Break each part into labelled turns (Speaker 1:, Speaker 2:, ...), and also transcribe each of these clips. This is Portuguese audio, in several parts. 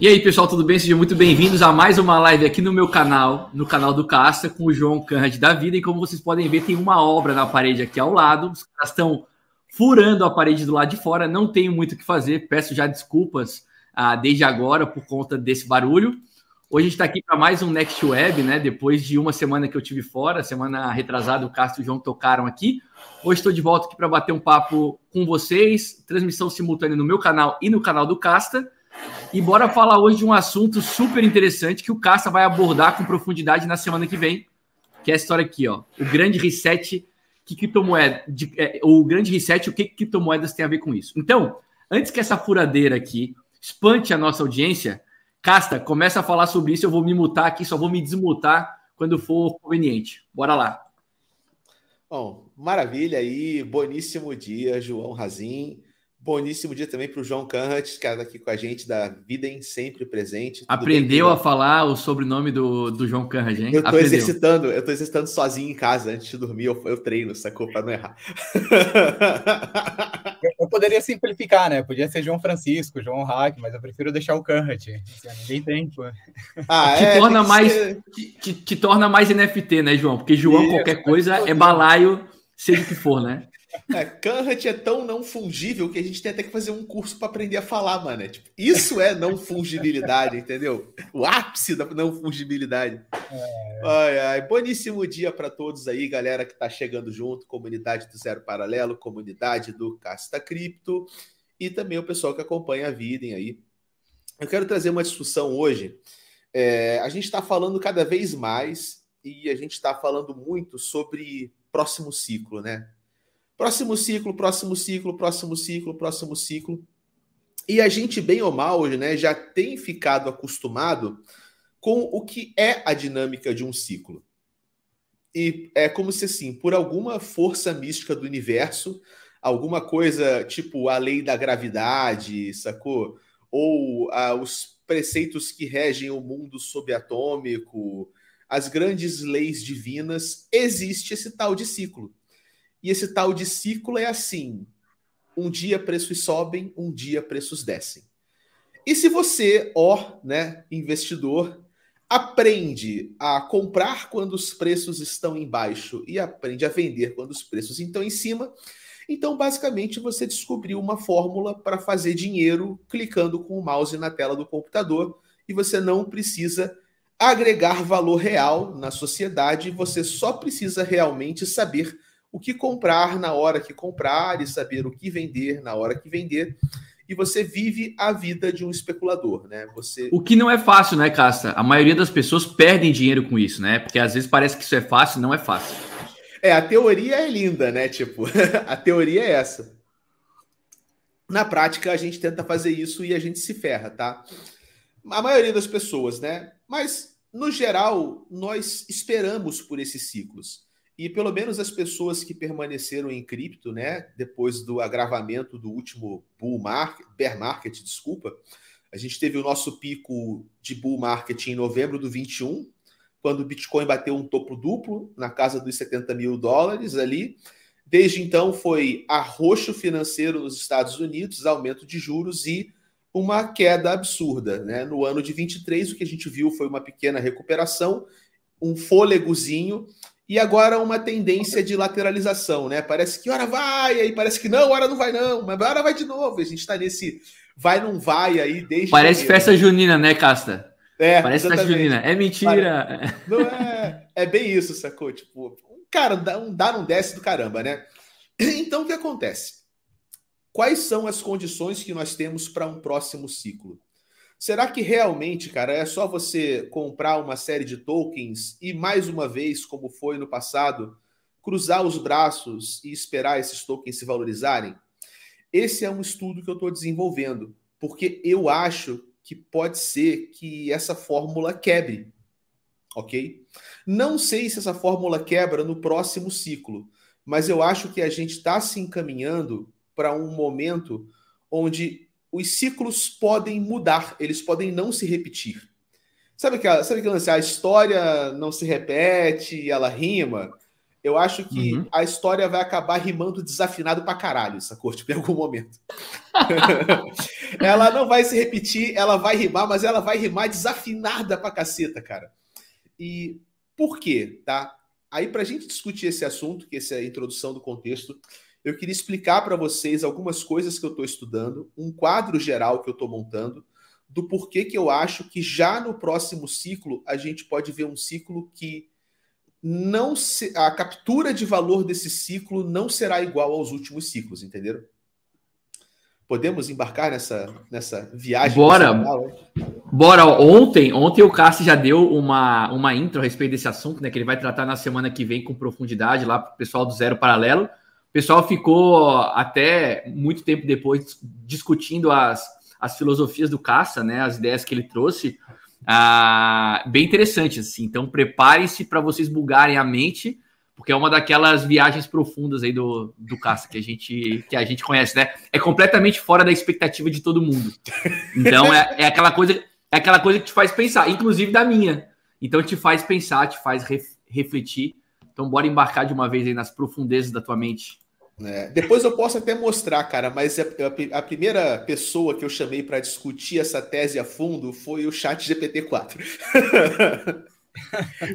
Speaker 1: E aí, pessoal, tudo bem? Sejam muito bem-vindos a mais uma live aqui no meu canal, no canal do Casta, com o João Canrad da Vida. E como vocês podem ver, tem uma obra na parede aqui ao lado. Os caras estão furando a parede do lado de fora. Não tenho muito o que fazer. Peço já desculpas ah, desde agora por conta desse barulho. Hoje a gente está aqui para mais um Next Web, né? Depois de uma semana que eu tive fora, semana retrasada, o Castro e o João tocaram aqui. Hoje estou de volta aqui para bater um papo com vocês. Transmissão simultânea no meu canal e no canal do Casta. E bora falar hoje de um assunto super interessante que o Casta vai abordar com profundidade na semana que vem, que é a história aqui, ó. O grande reset que criptomoeda, de, é, o grande reset, o que criptomoedas tem a ver com isso. Então, antes que essa furadeira aqui espante a nossa audiência, Casta, começa a falar sobre isso, eu vou me mutar aqui, só vou me desmutar quando for conveniente. Bora lá.
Speaker 2: Bom, maravilha aí, boníssimo dia, João Razin. Boníssimo dia também para o João Canhat, que está aqui com a gente, da Vida em Sempre Presente. Tudo
Speaker 1: Aprendeu bem, a falar o sobrenome do, do João Canhat, hein?
Speaker 2: Eu estou exercitando, eu estou exercitando sozinho em casa, antes de dormir, eu, eu treino, sacou? Para não errar.
Speaker 3: Eu, poderia simplificar, né? Podia ser João Francisco, João Hack, mas eu prefiro deixar o Canhat. Assim, ninguém tem, pô.
Speaker 1: Ah, é, torna mais, ser... te, te, te, torna mais NFT, né, João? Porque João, Isso, qualquer coisa, é balaio, seja o que for, né?
Speaker 2: É, Kanhat é tão não fungível que a gente tem até que fazer um curso para aprender a falar, mano. É, tipo, isso é não fungibilidade, entendeu? O ápice da não fungibilidade. É. Ai, ai. Boníssimo dia para todos aí, galera que tá chegando junto, comunidade do Zero Paralelo, comunidade do Casta Cripto e também o pessoal que acompanha a vida aí. Eu quero trazer uma discussão hoje. É, a gente está falando cada vez mais e a gente está falando muito sobre próximo ciclo, né? Próximo ciclo, próximo ciclo, próximo ciclo, próximo ciclo. E a gente, bem ou mal, hoje, né, já tem ficado acostumado com o que é a dinâmica de um ciclo. E é como se, assim, por alguma força mística do universo, alguma coisa tipo a lei da gravidade, sacou? Ou os preceitos que regem o mundo subatômico, as grandes leis divinas, existe esse tal de ciclo. E esse tal de ciclo é assim: um dia preços sobem, um dia preços descem. E se você, ó, né, investidor, aprende a comprar quando os preços estão embaixo e aprende a vender quando os preços estão em cima, então basicamente você descobriu uma fórmula para fazer dinheiro clicando com o mouse na tela do computador e você não precisa agregar valor real na sociedade, você só precisa realmente saber o que comprar na hora que comprar e saber o que vender na hora que vender. E você vive a vida de um especulador, né? Você...
Speaker 1: O que não é fácil, né, Casta? A maioria das pessoas perdem dinheiro com isso, né? Porque às vezes parece que isso é fácil, não é fácil.
Speaker 2: É, a teoria é linda, né? Tipo, a teoria é essa. Na prática, a gente tenta fazer isso e a gente se ferra, tá? A maioria das pessoas, né? Mas, no geral, nós esperamos por esses ciclos. E pelo menos as pessoas que permaneceram em cripto, né, depois do agravamento do último bull market, bear market, desculpa, a gente teve o nosso pico de bull market em novembro do 21, quando o Bitcoin bateu um topo duplo na casa dos 70 mil dólares ali. Desde então foi arroxo financeiro nos Estados Unidos, aumento de juros e uma queda absurda. Né? No ano de 23, o que a gente viu foi uma pequena recuperação, um fôlegozinho e agora uma tendência de lateralização, né? Parece que hora vai, aí parece que não, hora não vai não, mas hora vai de novo. A gente está nesse vai não vai aí desde
Speaker 1: Parece festa junina, né, Casta? É, Parece exatamente. festa junina. É mentira.
Speaker 2: Não é, é bem isso, sacou? Tipo, um cara um dá não desce do caramba, né? Então o que acontece? Quais são as condições que nós temos para um próximo ciclo? Será que realmente, cara, é só você comprar uma série de tokens e, mais uma vez, como foi no passado, cruzar os braços e esperar esses tokens se valorizarem? Esse é um estudo que eu estou desenvolvendo, porque eu acho que pode ser que essa fórmula quebre, ok? Não sei se essa fórmula quebra no próximo ciclo, mas eu acho que a gente está se encaminhando para um momento onde os ciclos podem mudar, eles podem não se repetir. Sabe aquela, sabe aquela lance? A história não se repete, ela rima. Eu acho que uhum. a história vai acabar rimando desafinado pra caralho, essa corte, em algum momento. ela não vai se repetir, ela vai rimar, mas ela vai rimar desafinada pra caceta, cara. E por quê, tá? Aí, pra gente discutir esse assunto, que essa é a introdução do contexto, eu queria explicar para vocês algumas coisas que eu estou estudando, um quadro geral que eu estou montando, do porquê que eu acho que já no próximo ciclo a gente pode ver um ciclo que não se, a captura de valor desse ciclo não será igual aos últimos ciclos, entenderam? Podemos embarcar nessa, nessa viagem?
Speaker 1: Bora! Bora! Ontem, ontem o Cássio já deu uma, uma intro a respeito desse assunto, né? Que ele vai tratar na semana que vem com profundidade lá para o pessoal do Zero Paralelo. Pessoal ficou até muito tempo depois discutindo as, as filosofias do Caça, né? As ideias que ele trouxe. Ah, bem interessante, assim. Então, prepare-se para vocês bugarem a mente, porque é uma daquelas viagens profundas aí do, do Caça que a gente que a gente conhece, né? É completamente fora da expectativa de todo mundo. Então, é, é aquela coisa é aquela coisa que te faz pensar, inclusive da minha. Então, te faz pensar, te faz refletir. Então, bora embarcar de uma vez aí nas profundezas da tua mente.
Speaker 2: É, depois eu posso até mostrar, cara, mas a, a, a primeira pessoa que eu chamei para discutir essa tese a fundo foi o Chat GPT-4.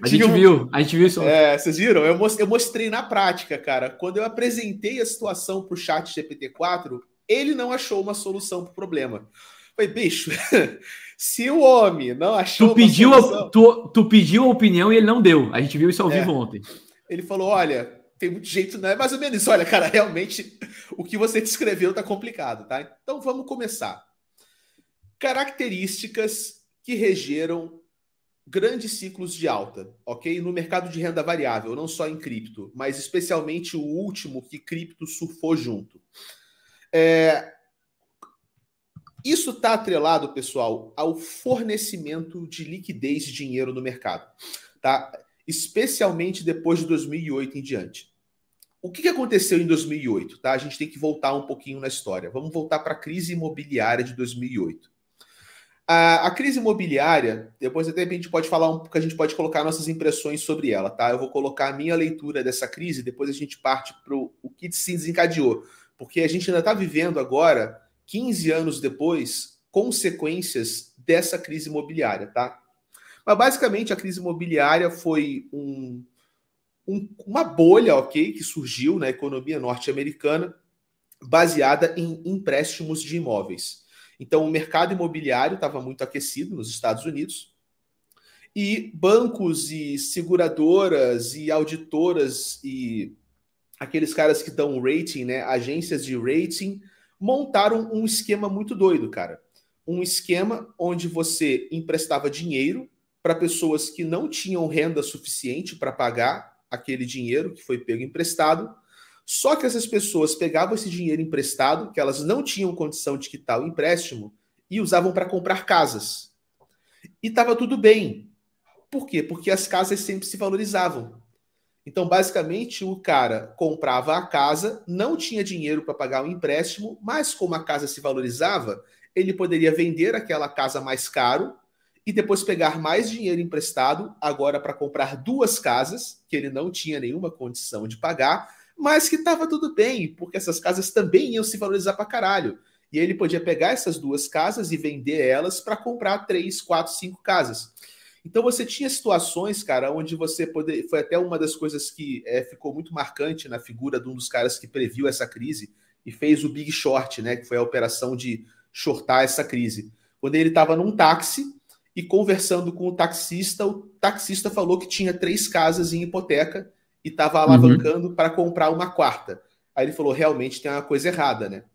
Speaker 1: a gente um... viu, a gente viu isso.
Speaker 2: É, vocês viram? Eu mostrei, eu mostrei na prática, cara. Quando eu apresentei a situação para o Chat GPT-4, ele não achou uma solução para o problema. Falei, bicho, se o homem não achou
Speaker 1: tu pediu, solução... a, tu, tu pediu a opinião e ele não deu. A gente viu isso ao é. vivo ontem.
Speaker 2: Ele falou: olha, tem muito jeito, né? Mais ou menos isso. Olha, cara, realmente o que você descreveu tá complicado, tá? Então vamos começar. Características que regeram grandes ciclos de alta, ok? No mercado de renda variável, não só em cripto, mas especialmente o último que cripto surfou junto. É... Isso está atrelado, pessoal, ao fornecimento de liquidez de dinheiro no mercado, tá? Especialmente depois de 2008 em diante. O que aconteceu em 2008? Tá? A gente tem que voltar um pouquinho na história. Vamos voltar para a crise imobiliária de 2008. A, a, crise imobiliária, depois até a gente pode falar um pouco, a gente pode colocar nossas impressões sobre ela, tá? Eu vou colocar a minha leitura dessa crise, depois a gente parte para o que se desencadeou. Porque a gente ainda está vivendo agora, 15 anos depois, consequências dessa crise imobiliária, tá? Mas basicamente a crise imobiliária foi um, um, uma bolha, ok, que surgiu na economia norte-americana baseada em empréstimos de imóveis. Então, o mercado imobiliário estava muito aquecido nos Estados Unidos e bancos e seguradoras e auditoras e aqueles caras que dão rating, né, agências de rating, montaram um esquema muito doido, cara. Um esquema onde você emprestava dinheiro para pessoas que não tinham renda suficiente para pagar aquele dinheiro que foi pego emprestado. Só que essas pessoas pegavam esse dinheiro emprestado, que elas não tinham condição de quitar o empréstimo, e usavam para comprar casas. E estava tudo bem. Por quê? Porque as casas sempre se valorizavam. Então, basicamente, o cara comprava a casa, não tinha dinheiro para pagar o empréstimo, mas como a casa se valorizava, ele poderia vender aquela casa mais caro e depois pegar mais dinheiro emprestado, agora para comprar duas casas, que ele não tinha nenhuma condição de pagar, mas que estava tudo bem, porque essas casas também iam se valorizar para caralho. E ele podia pegar essas duas casas e vender elas para comprar três, quatro, cinco casas. Então você tinha situações, cara, onde você poder. Foi até uma das coisas que é, ficou muito marcante na figura de um dos caras que previu essa crise e fez o Big Short, né? Que foi a operação de shortar essa crise. Quando ele estava num táxi e conversando com o taxista, o taxista falou que tinha três casas em hipoteca e estava alavancando uhum. para comprar uma quarta. Aí ele falou: realmente tem uma coisa errada, né?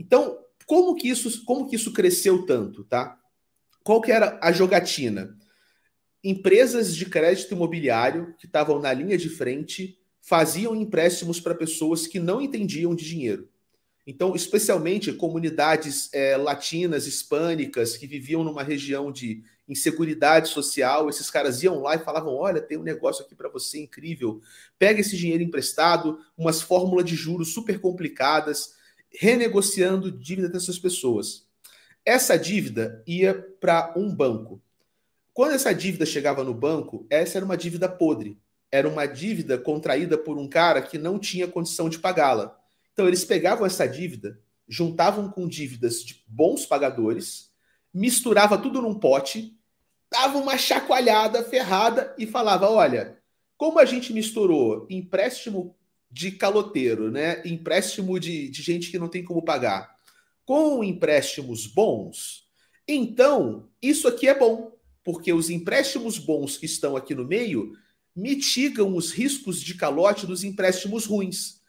Speaker 2: Então, como que isso, como que isso cresceu tanto, tá? Qual que era a jogatina? Empresas de crédito imobiliário que estavam na linha de frente faziam empréstimos para pessoas que não entendiam de dinheiro. Então, especialmente comunidades é, latinas, hispânicas, que viviam numa região de inseguridade social, esses caras iam lá e falavam: Olha, tem um negócio aqui para você incrível, pega esse dinheiro emprestado, umas fórmulas de juros super complicadas, renegociando dívida dessas pessoas. Essa dívida ia para um banco. Quando essa dívida chegava no banco, essa era uma dívida podre. era uma dívida contraída por um cara que não tinha condição de pagá-la. Então eles pegavam essa dívida, juntavam com dívidas de bons pagadores, misturava tudo num pote, dava uma chacoalhada ferrada e falava: olha, como a gente misturou empréstimo de caloteiro, né? Empréstimo de, de gente que não tem como pagar, com empréstimos bons, então isso aqui é bom, porque os empréstimos bons que estão aqui no meio mitigam os riscos de calote dos empréstimos ruins.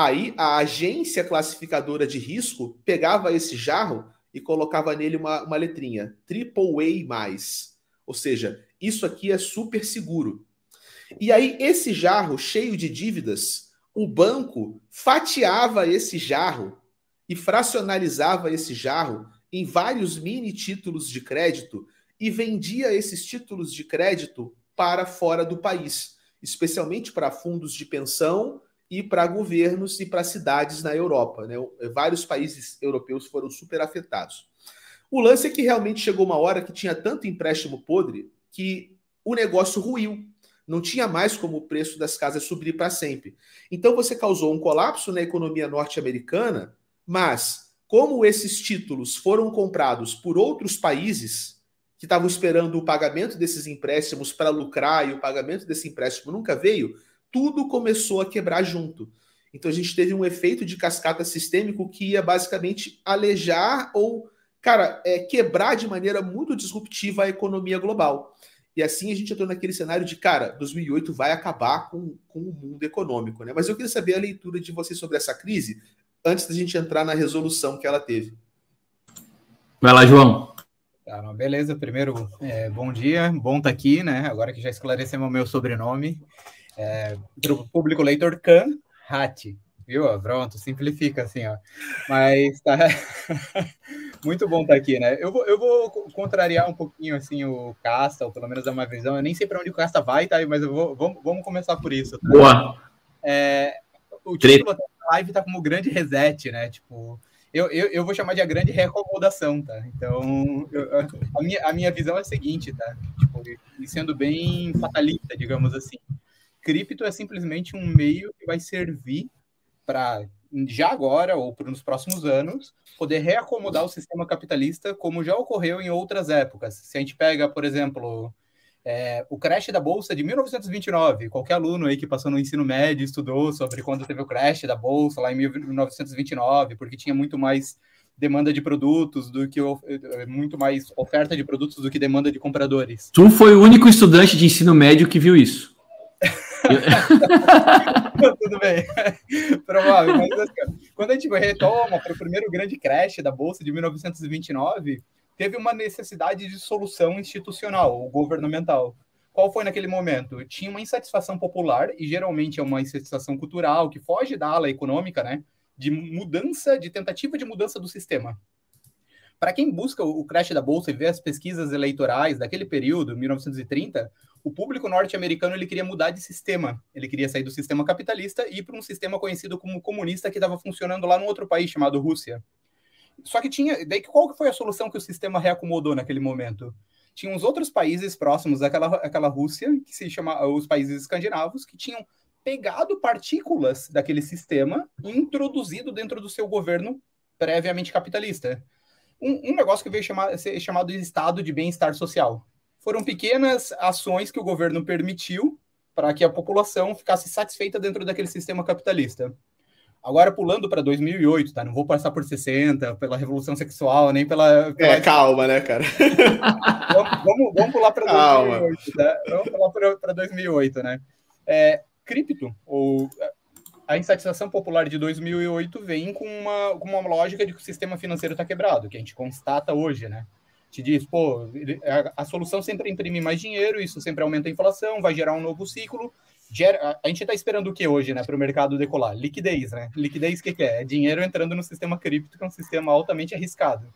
Speaker 2: Aí a agência classificadora de risco pegava esse jarro e colocava nele uma, uma letrinha, Triple A+. Ou seja, isso aqui é super seguro. E aí esse jarro cheio de dívidas, o banco fatiava esse jarro e fracionalizava esse jarro em vários mini títulos de crédito e vendia esses títulos de crédito para fora do país, especialmente para fundos de pensão e para governos e para cidades na Europa. Né? Vários países europeus foram super afetados. O lance é que realmente chegou uma hora que tinha tanto empréstimo podre que o negócio ruiu. Não tinha mais como o preço das casas subir para sempre. Então você causou um colapso na economia norte-americana, mas como esses títulos foram comprados por outros países, que estavam esperando o pagamento desses empréstimos para lucrar e o pagamento desse empréstimo nunca veio, tudo começou a quebrar junto. Então a gente teve um efeito de cascata sistêmico que ia basicamente alejar ou, cara, é, quebrar de maneira muito disruptiva a economia global. E assim a gente entrou naquele cenário de, cara, 2008 vai acabar com, com o mundo econômico, né? Mas eu queria saber a leitura de vocês sobre essa crise antes da gente entrar na resolução que ela teve.
Speaker 1: Vai lá, João.
Speaker 3: Tá, beleza, primeiro, é, bom dia, bom estar tá aqui, né? Agora que já esclarecemos o meu sobrenome. É, público leitor, Kan Hati, viu? Pronto, simplifica assim, ó. Mas tá. Muito bom estar tá aqui, né? Eu vou, eu vou contrariar um pouquinho assim o Casta, ou pelo menos dar uma visão. Eu nem sei para onde o Casta vai, tá? Mas eu vou, vamos, vamos começar por isso. Tá?
Speaker 1: Boa!
Speaker 3: É, o título da live tá como grande reset, né? Tipo, eu, eu, eu vou chamar de a grande reacomodação, tá? Então, eu, a, minha, a minha visão é a seguinte, tá? Tipo, e sendo bem fatalista, digamos assim. Cripto é simplesmente um meio que vai servir para, já agora ou nos próximos anos, poder reacomodar o sistema capitalista como já ocorreu em outras épocas. Se a gente pega, por exemplo, é, o crash da bolsa de 1929. Qualquer aluno aí que passou no ensino médio estudou sobre quando teve o crash da bolsa lá em 1929, porque tinha muito mais demanda de produtos do que é, muito mais oferta de produtos do que demanda de compradores.
Speaker 1: Tu foi o único estudante de ensino médio que viu isso.
Speaker 3: Tudo bem, provável. Mas assim, quando a gente retoma para o primeiro grande crash da bolsa de 1929 teve uma necessidade de solução institucional ou governamental. Qual foi naquele momento? Tinha uma insatisfação popular, e geralmente é uma insatisfação cultural, que foge da ala econômica, né? De mudança, de tentativa de mudança do sistema. Para quem busca o crash da bolsa e vê as pesquisas eleitorais daquele período, 1930, o público norte-americano ele queria mudar de sistema. Ele queria sair do sistema capitalista e ir para um sistema conhecido como comunista que estava funcionando lá num outro país chamado Rússia. Só que tinha. Daí qual que foi a solução que o sistema reacomodou naquele momento? Tinha uns outros países próximos àquela, àquela Rússia, que se chama os países escandinavos, que tinham pegado partículas daquele sistema e introduzido dentro do seu governo previamente capitalista. Um, um negócio que veio chamar, ser chamado de estado de bem-estar social. Foram pequenas ações que o governo permitiu para que a população ficasse satisfeita dentro daquele sistema capitalista. Agora, pulando para 2008, tá? Não vou passar por 60, pela revolução sexual, nem pela. pela...
Speaker 2: É, calma, né, cara?
Speaker 3: vamos, vamos, vamos, pular para 2008, tá? Vamos pular para 2008, né? É, cripto, ou a insatisfação popular de 2008 vem com uma, com uma lógica de que o sistema financeiro está quebrado, que a gente constata hoje, né? Te diz, pô, a, a solução sempre é imprimir mais dinheiro, isso sempre aumenta a inflação, vai gerar um novo ciclo, gera, a gente está esperando o que hoje, né, para o mercado decolar? Liquidez, né? Liquidez, o que, que é? É dinheiro entrando no sistema cripto, que é um sistema altamente arriscado.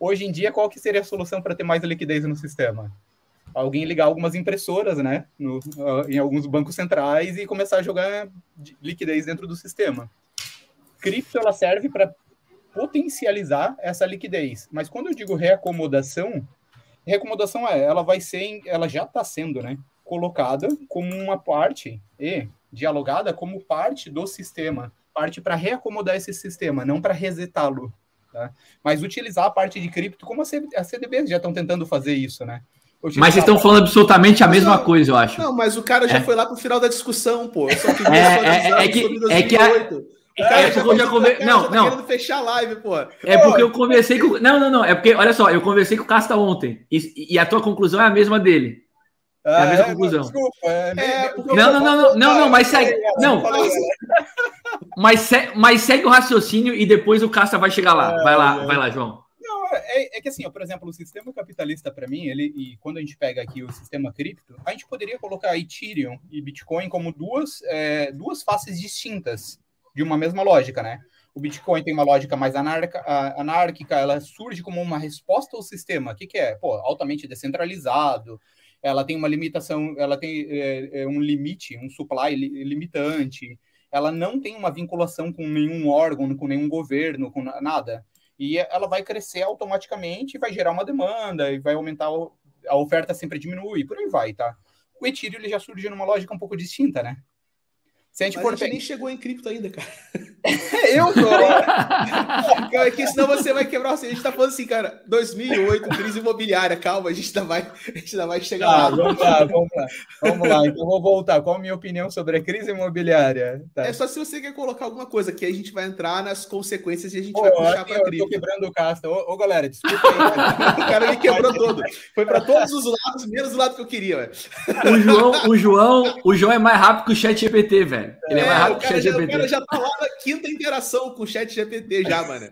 Speaker 3: Hoje em dia, qual que seria a solução para ter mais liquidez no sistema? Alguém ligar algumas impressoras, né, no, em alguns bancos centrais e começar a jogar liquidez dentro do sistema. Cripto, ela serve para potencializar essa liquidez. Mas quando eu digo reacomodação, reacomodação é, ela vai ser, ela já está sendo, né? colocada como uma parte e dialogada como parte do sistema, parte para reacomodar esse sistema, não para resetá-lo. Tá? Mas utilizar a parte de cripto, como a CDB já estão tentando fazer isso, né?
Speaker 1: Utilizar mas vocês estão falando absolutamente a mesma
Speaker 2: não,
Speaker 1: coisa, eu acho.
Speaker 2: Não, mas o cara já é. foi lá pro final da discussão, pô. Eu
Speaker 1: só queria é, é, é, que, é que a... O cara é, já, eu já conver... não, tá não.
Speaker 2: fechar a live, pô.
Speaker 1: É porque eu conversei com. Não, não, não. É porque, olha só, eu conversei com o Casta ontem. E, e a tua conclusão é a mesma dele. É a mesma ah, conclusão. Desculpa. É, é, não, não, não, não, não, não, mas segue. Não. Mas, se, mas segue o raciocínio e depois o Casta vai chegar lá. Vai lá, vai lá, João.
Speaker 3: Não, é, é que assim, ó, por exemplo, o sistema capitalista, para mim, ele, e quando a gente pega aqui o sistema cripto, a gente poderia colocar Ethereum e Bitcoin como duas, é, duas faces distintas de uma mesma lógica, né? O Bitcoin tem uma lógica mais anarca, anárquica, ela surge como uma resposta ao sistema. O que, que é? Pô, altamente descentralizado, ela tem uma limitação, ela tem é, é, um limite, um supply limitante, ela não tem uma vinculação com nenhum órgão, com nenhum governo, com nada. E ela vai crescer automaticamente, vai gerar uma demanda, e vai aumentar, a oferta sempre diminui, por aí vai, tá? O Ethereum ele já surge numa lógica um pouco distinta, né?
Speaker 2: Se a gente Mas for. A gente nem chegou em cripto ainda, cara.
Speaker 3: eu tô.
Speaker 2: é que senão você vai quebrar. A gente tá falando assim, cara, 2008, crise imobiliária. Calma, a gente ainda vai, a gente ainda vai chegar
Speaker 3: ah, lá. Vamos lá, vamos lá. Vamos lá, então vou voltar. Qual a minha opinião sobre a crise imobiliária?
Speaker 2: Tá. É só se você quer colocar alguma coisa, que aí a gente vai entrar nas consequências e a gente vai puxar pra cripto. Eu tô
Speaker 3: quebrando o casta. Ô, ô, galera, desculpa aí.
Speaker 2: o cara me quebrou todo. Foi pra todos os lados, menos o lado que eu queria, velho.
Speaker 1: O João, o João, o João é mais rápido que o chat GPT, velho. Ele é, é mais rápido que o chat
Speaker 2: GPT. O cara já tá lá na quinta interação com o chat GPT já, mano.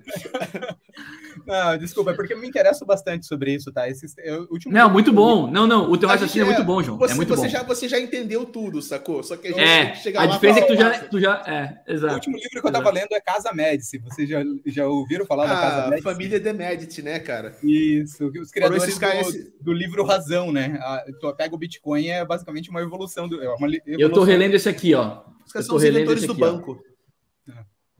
Speaker 3: Não, desculpa, é porque eu me interesso bastante sobre isso, tá? Esse,
Speaker 1: eu, não, muito bom. Não, não, o teu raciocínio é, é, muito bom, João.
Speaker 2: Você,
Speaker 1: é muito
Speaker 2: você
Speaker 1: bom.
Speaker 2: Já, você já entendeu tudo, sacou? Só que a gente
Speaker 1: é, chega a diferença é que tu já, tu já. É, exato.
Speaker 3: O último livro que eu tava exato. lendo é Casa Médici. Vocês já, já ouviram falar ah, da Casa Médici?
Speaker 2: Família de Médici, né, cara?
Speaker 3: Isso, os criadores do, esse... do, livro Razão, né? A, tu pega o Bitcoin, é basicamente uma evolução do. É uma evolução.
Speaker 1: Eu tô relendo esse aqui, ó.
Speaker 2: Os caras são os inventores do aqui, banco.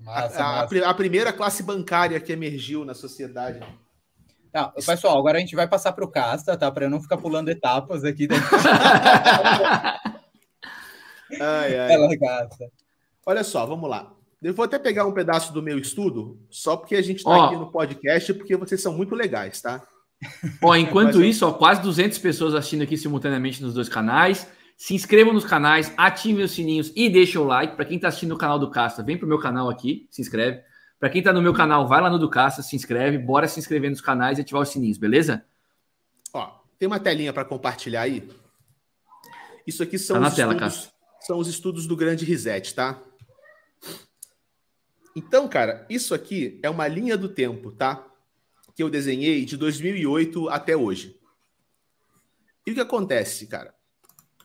Speaker 2: Massa, a, a, a, primeira classe bancária que emergiu na sociedade.
Speaker 3: Tá, pessoal, agora a gente vai passar para o Casta, tá? Para eu não ficar pulando etapas aqui.
Speaker 2: ai, ai. Ela Casta. Olha só, vamos lá. Eu vou até pegar um pedaço do meu estudo, só porque a gente está aqui no podcast, porque vocês são muito legais, tá?
Speaker 1: Ó, enquanto isso, ó, quase 200 pessoas assistindo aqui simultaneamente nos dois canais. Se inscrevam nos canais, ativem os sininhos e deixem o like. Para quem está assistindo o canal do Casta, vem para o meu canal aqui, se inscreve. Para quem está no meu canal, vai lá no do Casta, se inscreve. Bora se inscrever nos canais e ativar os sininhos, beleza?
Speaker 2: Ó, tem uma telinha para compartilhar aí. Isso aqui são, tá os tela, estudos, são os estudos do Grande Reset, tá? Então, cara, isso aqui é uma linha do tempo, tá? Que eu desenhei de 2008 até hoje. E o que acontece, cara?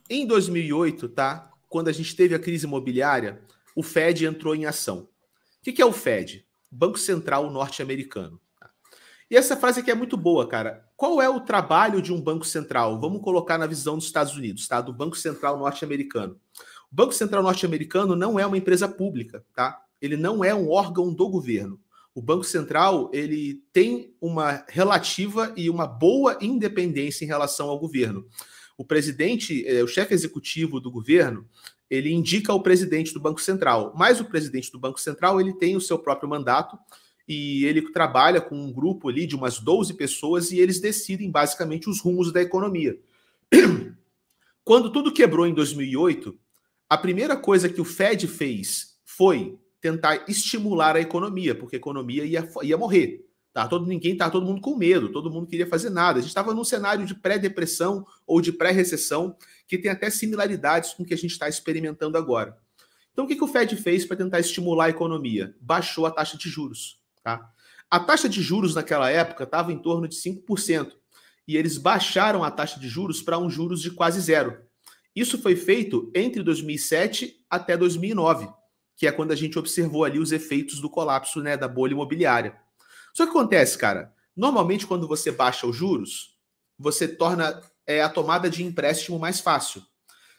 Speaker 2: Em 2008, tá? Quando a gente teve a crise imobiliária, o Fed entrou em ação. O que é o Fed? Banco Central Norte-Americano. E essa frase aqui é muito boa, cara. Qual é o trabalho de um banco central? Vamos colocar na visão dos Estados Unidos, tá? Do Banco Central Norte-Americano. O Banco Central Norte-Americano não é uma empresa pública, tá? Ele não é um órgão do governo. O Banco Central ele tem uma relativa e uma boa independência em relação ao governo o presidente, é, o chefe executivo do governo, ele indica o presidente do Banco Central, mas o presidente do Banco Central ele tem o seu próprio mandato e ele trabalha com um grupo ali de umas 12 pessoas e eles decidem basicamente os rumos da economia. Quando tudo quebrou em 2008, a primeira coisa que o Fed fez foi tentar estimular a economia, porque a economia ia, ia morrer. Tá todo ninguém, tá todo mundo com medo, todo mundo queria fazer nada. A gente estava num cenário de pré-depressão ou de pré-recessão que tem até similaridades com o que a gente está experimentando agora. Então, o que, que o Fed fez para tentar estimular a economia? Baixou a taxa de juros. Tá? A taxa de juros naquela época estava em torno de 5%. E eles baixaram a taxa de juros para um juros de quase zero. Isso foi feito entre 2007 até 2009, que é quando a gente observou ali os efeitos do colapso né, da bolha imobiliária. Só que acontece, cara, normalmente quando você baixa os juros, você torna é, a tomada de empréstimo mais fácil.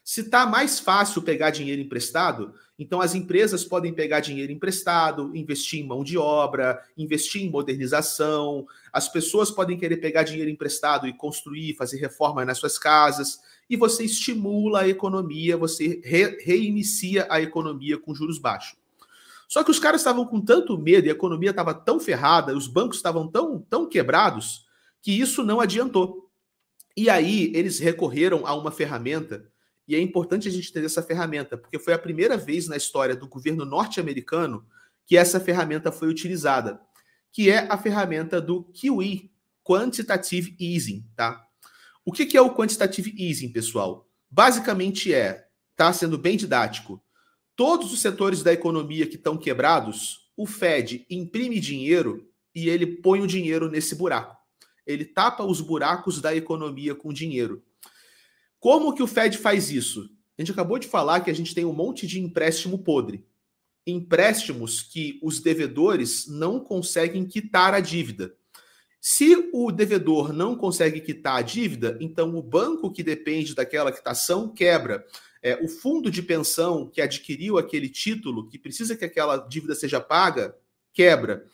Speaker 2: Se está mais fácil pegar dinheiro emprestado, então as empresas podem pegar dinheiro emprestado, investir em mão de obra, investir em modernização. As pessoas podem querer pegar dinheiro emprestado e construir, fazer reforma nas suas casas. E você estimula a economia, você re reinicia a economia com juros baixos. Só que os caras estavam com tanto medo e a economia estava tão ferrada, os bancos estavam tão, tão quebrados, que isso não adiantou. E aí eles recorreram a uma ferramenta e é importante a gente ter essa ferramenta, porque foi a primeira vez na história do governo norte-americano que essa ferramenta foi utilizada, que é a ferramenta do QE, Quantitative Easing, tá? O que, que é o Quantitative Easing, pessoal? Basicamente é, tá sendo bem didático, todos os setores da economia que estão quebrados, o Fed imprime dinheiro e ele põe o dinheiro nesse buraco. Ele tapa os buracos da economia com dinheiro. Como que o Fed faz isso? A gente acabou de falar que a gente tem um monte de empréstimo podre. Empréstimos que os devedores não conseguem quitar a dívida. Se o devedor não consegue quitar a dívida, então o banco que depende daquela quitação quebra. É, o fundo de pensão que adquiriu aquele título, que precisa que aquela dívida seja paga, quebra.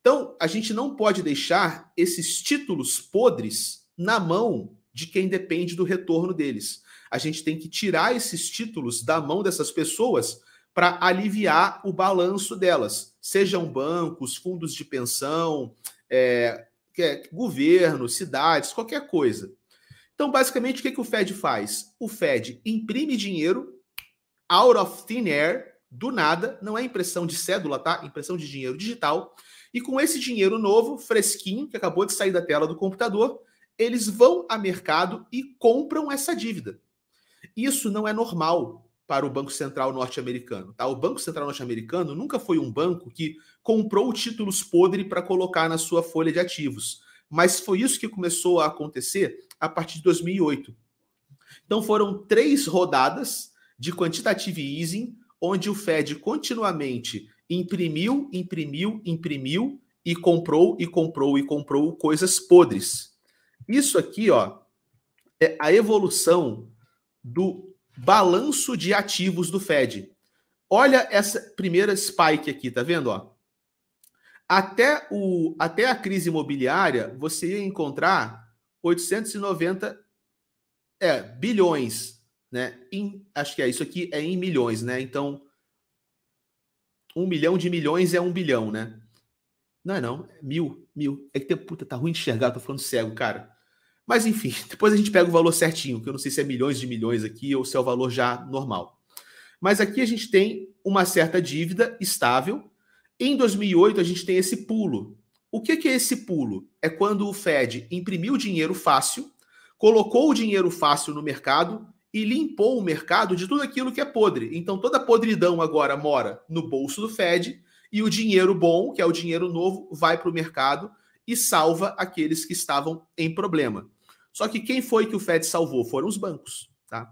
Speaker 2: Então, a gente não pode deixar esses títulos podres na mão de quem depende do retorno deles. A gente tem que tirar esses títulos da mão dessas pessoas para aliviar o balanço delas, sejam bancos, fundos de pensão, é, é, governo, cidades, qualquer coisa. Então, basicamente, o que, que o Fed faz? O Fed imprime dinheiro out of thin air, do nada, não é impressão de cédula, tá? Impressão de dinheiro digital. E com esse dinheiro novo, fresquinho, que acabou de sair da tela do computador, eles vão a mercado e compram essa dívida. Isso não é normal para o Banco Central norte-americano. Tá? O Banco Central norte-americano nunca foi um banco que comprou títulos podres para colocar na sua folha de ativos. Mas foi isso que começou a acontecer a partir de 2008. Então foram três rodadas de quantitative easing, onde o Fed continuamente imprimiu, imprimiu, imprimiu e comprou e comprou e comprou coisas podres. Isso aqui, ó, é a evolução do balanço de ativos do Fed. Olha essa primeira spike aqui, tá vendo, ó? Até, o, até a crise imobiliária, você ia encontrar 890 é, bilhões, né? Em, acho que é isso aqui, é em milhões, né? Então, um milhão de milhões é um bilhão, né? Não é não, é mil, mil. É que tem, puta, tá ruim de enxergar, tô ficando cego, cara. Mas enfim, depois a gente pega o valor certinho, que eu não sei se é milhões de milhões aqui ou se é o valor já normal. Mas aqui a gente tem uma certa dívida estável. Em 2008 a gente tem esse pulo. O que, é esse pulo? É quando o Fed imprimiu dinheiro fácil, colocou o dinheiro fácil no mercado e limpou o mercado de tudo aquilo que é podre. Então toda a podridão agora mora no bolso do Fed e o dinheiro bom, que é o dinheiro novo, vai para o mercado e salva aqueles que estavam em problema. Só que quem foi que o Fed salvou? Foram os bancos, tá?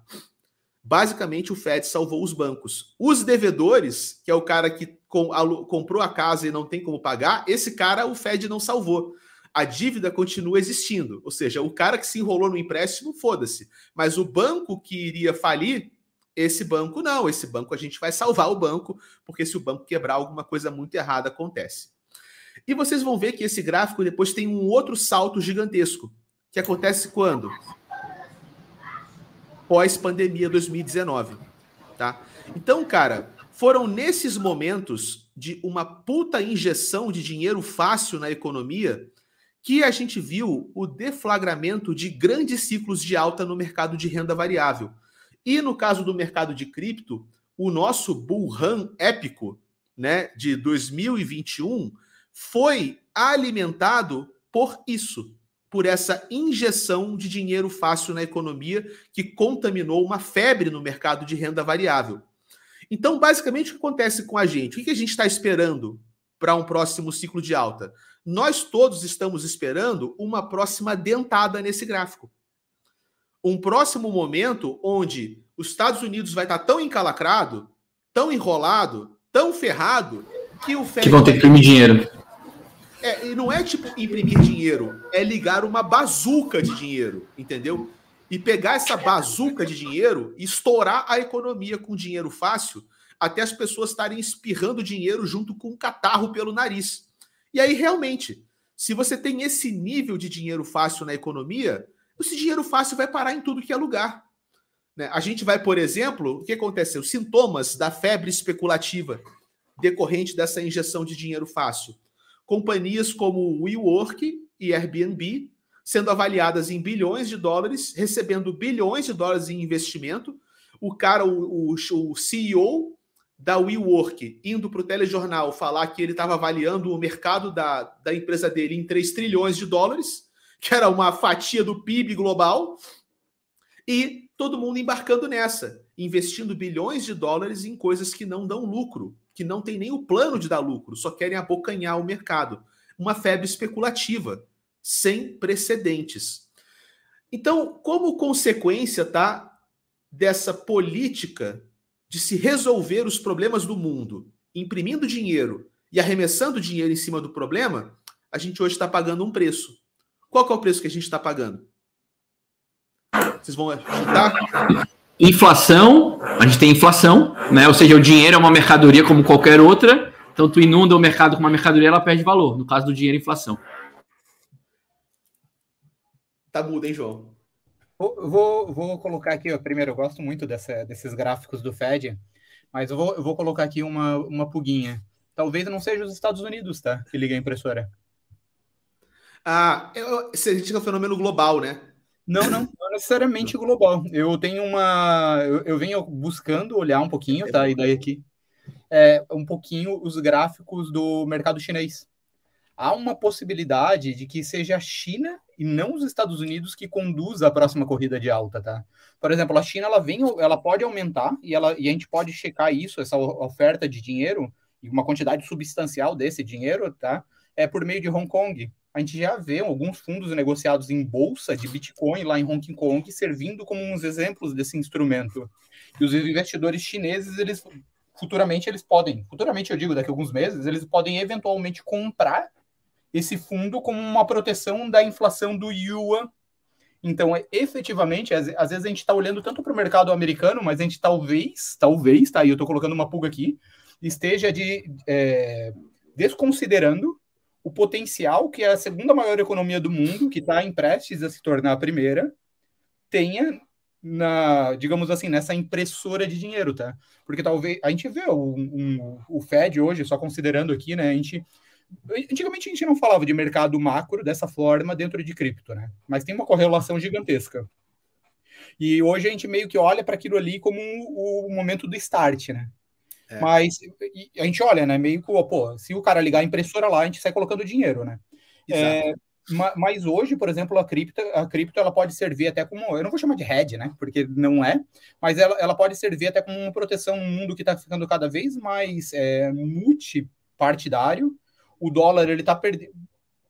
Speaker 2: Basicamente, o Fed salvou os bancos. Os devedores, que é o cara que comprou a casa e não tem como pagar, esse cara o Fed não salvou. A dívida continua existindo. Ou seja, o cara que se enrolou no empréstimo, foda-se. Mas o banco que iria falir, esse banco não. Esse banco a gente vai salvar o banco, porque se o banco quebrar, alguma coisa muito errada acontece. E vocês vão ver que esse gráfico depois tem um outro salto gigantesco, que acontece quando? Pós-pandemia 2019, tá? Então, cara, foram nesses momentos de uma puta injeção de dinheiro fácil na economia que a gente viu o deflagramento de grandes ciclos de alta no mercado de renda variável. E no caso do mercado de cripto, o nosso bull run épico, né, de 2021 foi alimentado por isso, por essa injeção de dinheiro fácil na economia que contaminou uma febre no mercado de renda variável. Então, basicamente, o que acontece com a gente? O que a gente está esperando para um próximo ciclo de alta? Nós todos estamos esperando uma próxima dentada nesse gráfico. Um próximo momento onde os Estados Unidos vai estar tão encalacrado, tão enrolado, tão ferrado, que o
Speaker 1: Fed. Que vão ter que imprimir dinheiro.
Speaker 2: É, e não é tipo imprimir dinheiro, é ligar uma bazuca de dinheiro, entendeu? E pegar essa bazuca de dinheiro e estourar a economia com dinheiro fácil até as pessoas estarem espirrando dinheiro junto com um catarro pelo nariz. E aí, realmente, se você tem esse nível de dinheiro fácil na economia, esse dinheiro fácil vai parar em tudo que é lugar. Né? A gente vai, por exemplo, o que aconteceu? Os sintomas da febre especulativa decorrente dessa injeção de dinheiro fácil. Companhias como WeWork e Airbnb sendo avaliadas em bilhões de dólares, recebendo bilhões de dólares em investimento. O cara, o, o, o CEO da WeWork, indo para o telejornal falar que ele estava avaliando o mercado da, da empresa dele em 3 trilhões de dólares, que era uma fatia do PIB global, e todo mundo embarcando nessa, investindo bilhões de dólares em coisas que não dão lucro, que não tem nem o plano de dar lucro, só querem abocanhar o mercado. Uma febre especulativa, sem precedentes. Então, como consequência tá, dessa política de se resolver os problemas do mundo, imprimindo dinheiro e arremessando dinheiro em cima do problema, a gente hoje está pagando um preço. Qual é o preço que a gente está pagando? Vocês vão chutar?
Speaker 1: Inflação, a gente tem inflação, né? Ou seja, o dinheiro é uma mercadoria como qualquer outra. Então, tu inunda o mercado com uma mercadoria, ela perde valor. No caso do dinheiro, inflação.
Speaker 2: Tá mudo, hein, João?
Speaker 3: Vou, vou, colocar aqui, ó, primeiro, eu gosto muito dessa, desses gráficos do Fed, mas eu vou, eu vou colocar aqui uma, uma puguinha. Talvez não seja os Estados Unidos, tá? Que liga a impressora.
Speaker 2: Ah, eu, você diz que é um fenômeno global, né?
Speaker 3: Não, não, não necessariamente global. Eu tenho uma. Eu, eu venho buscando olhar um pouquinho, tá? E daí aqui. É, um pouquinho os gráficos do mercado chinês. Há uma possibilidade de que seja a China e não os Estados Unidos que conduza a próxima corrida de alta, tá? Por exemplo, a China ela vem, ela pode aumentar e ela e a gente pode checar isso, essa oferta de dinheiro e uma quantidade substancial desse dinheiro, tá? É por meio de Hong Kong. A gente já vê alguns fundos negociados em bolsa de Bitcoin lá em Hong Kong servindo como uns exemplos desse instrumento. E os investidores chineses, eles futuramente eles podem, futuramente eu digo daqui a alguns meses, eles podem eventualmente comprar esse fundo como uma proteção da inflação do yuan. Então, é, efetivamente, às, às vezes a gente está olhando tanto para o mercado americano, mas a gente talvez, talvez, tá? E eu estou colocando uma pulga aqui, esteja de, é, desconsiderando o potencial que a segunda maior economia do mundo, que está em prestes a se tornar a primeira, tenha na, digamos assim, nessa impressora de dinheiro, tá? Porque talvez a gente vê o, um, o Fed hoje, só considerando aqui, né? A gente Antigamente a gente não falava de mercado macro dessa forma dentro de cripto, né? Mas tem uma correlação gigantesca. E hoje a gente meio que olha para aquilo ali como o, o momento do start, né? É. Mas a gente olha, né? Meio que, pô, se o cara ligar a impressora lá, a gente sai colocando dinheiro, né? É, mas hoje, por exemplo, a cripto, a cripto ela pode servir até como, eu não vou chamar de hedge, né? Porque não é, mas ela, ela pode servir até como uma proteção num mundo que está ficando cada vez mais é, multipartidário o dólar ele está perdendo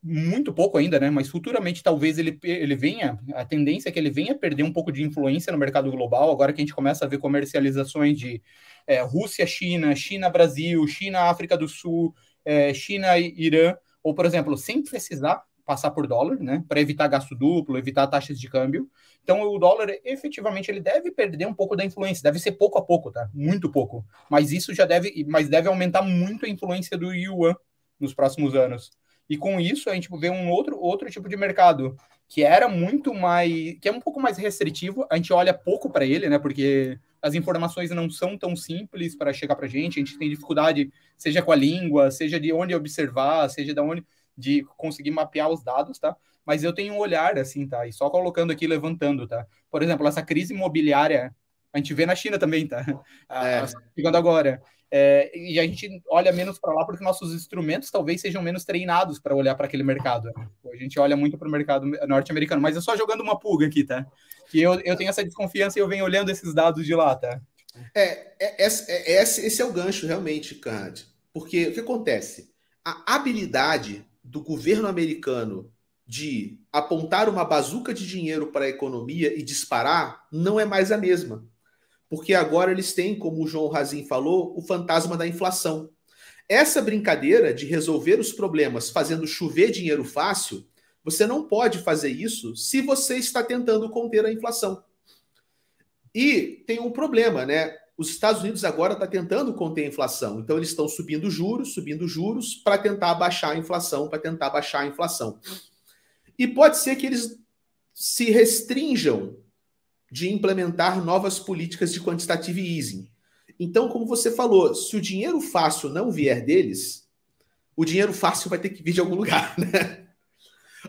Speaker 3: muito pouco ainda, né? Mas futuramente talvez ele, ele venha, a tendência é que ele venha perder um pouco de influência no mercado global, agora que a gente começa a ver comercializações de é, Rússia, China, China, Brasil, China, África do Sul, é, China, Irã, ou, por exemplo, sem precisar passar por dólar, né? Para evitar gasto duplo, evitar taxas de câmbio. Então, o dólar, efetivamente, ele deve perder um pouco da influência, deve ser pouco a pouco, tá? Muito pouco. Mas isso já deve, mas deve aumentar muito a influência do yuan nos próximos anos. E com isso a gente vê um outro, outro tipo de mercado que era muito mais, que é um pouco mais restritivo. A gente olha pouco para ele, né? Porque as informações não são tão simples para chegar para a gente. A gente tem dificuldade, seja com a língua, seja de onde observar, seja de onde de conseguir mapear os dados, tá? Mas eu tenho um olhar assim, tá? E só colocando aqui, levantando, tá? Por exemplo, essa crise imobiliária a gente vê na China também, tá? É. Chegando agora. É, e a gente olha menos para lá porque nossos instrumentos talvez sejam menos treinados para olhar para aquele mercado. Né? A gente olha muito para o mercado norte-americano, mas é só jogando uma pulga aqui, tá? Que eu, eu tenho essa desconfiança e eu venho olhando esses dados de lá, tá?
Speaker 2: É, é, é esse, esse é o gancho realmente, Card. Porque o que acontece? A habilidade do governo americano de apontar uma bazuca de dinheiro para a economia e disparar não é mais a mesma porque agora eles têm, como o João Razin falou, o fantasma da inflação. Essa brincadeira de resolver os problemas fazendo chover dinheiro fácil Você não pode fazer isso se você está tentando conter a inflação. E tem um problema, né? Os Estados Unidos agora está tentando conter a inflação. Então, eles estão subindo juros, subindo juros, para tentar baixar a inflação, para tentar baixar a inflação. E pode ser que eles se restringam de implementar novas políticas de quantitative easing. Então, como você falou, se o dinheiro fácil não vier deles, o dinheiro fácil vai ter que vir de algum lugar, né?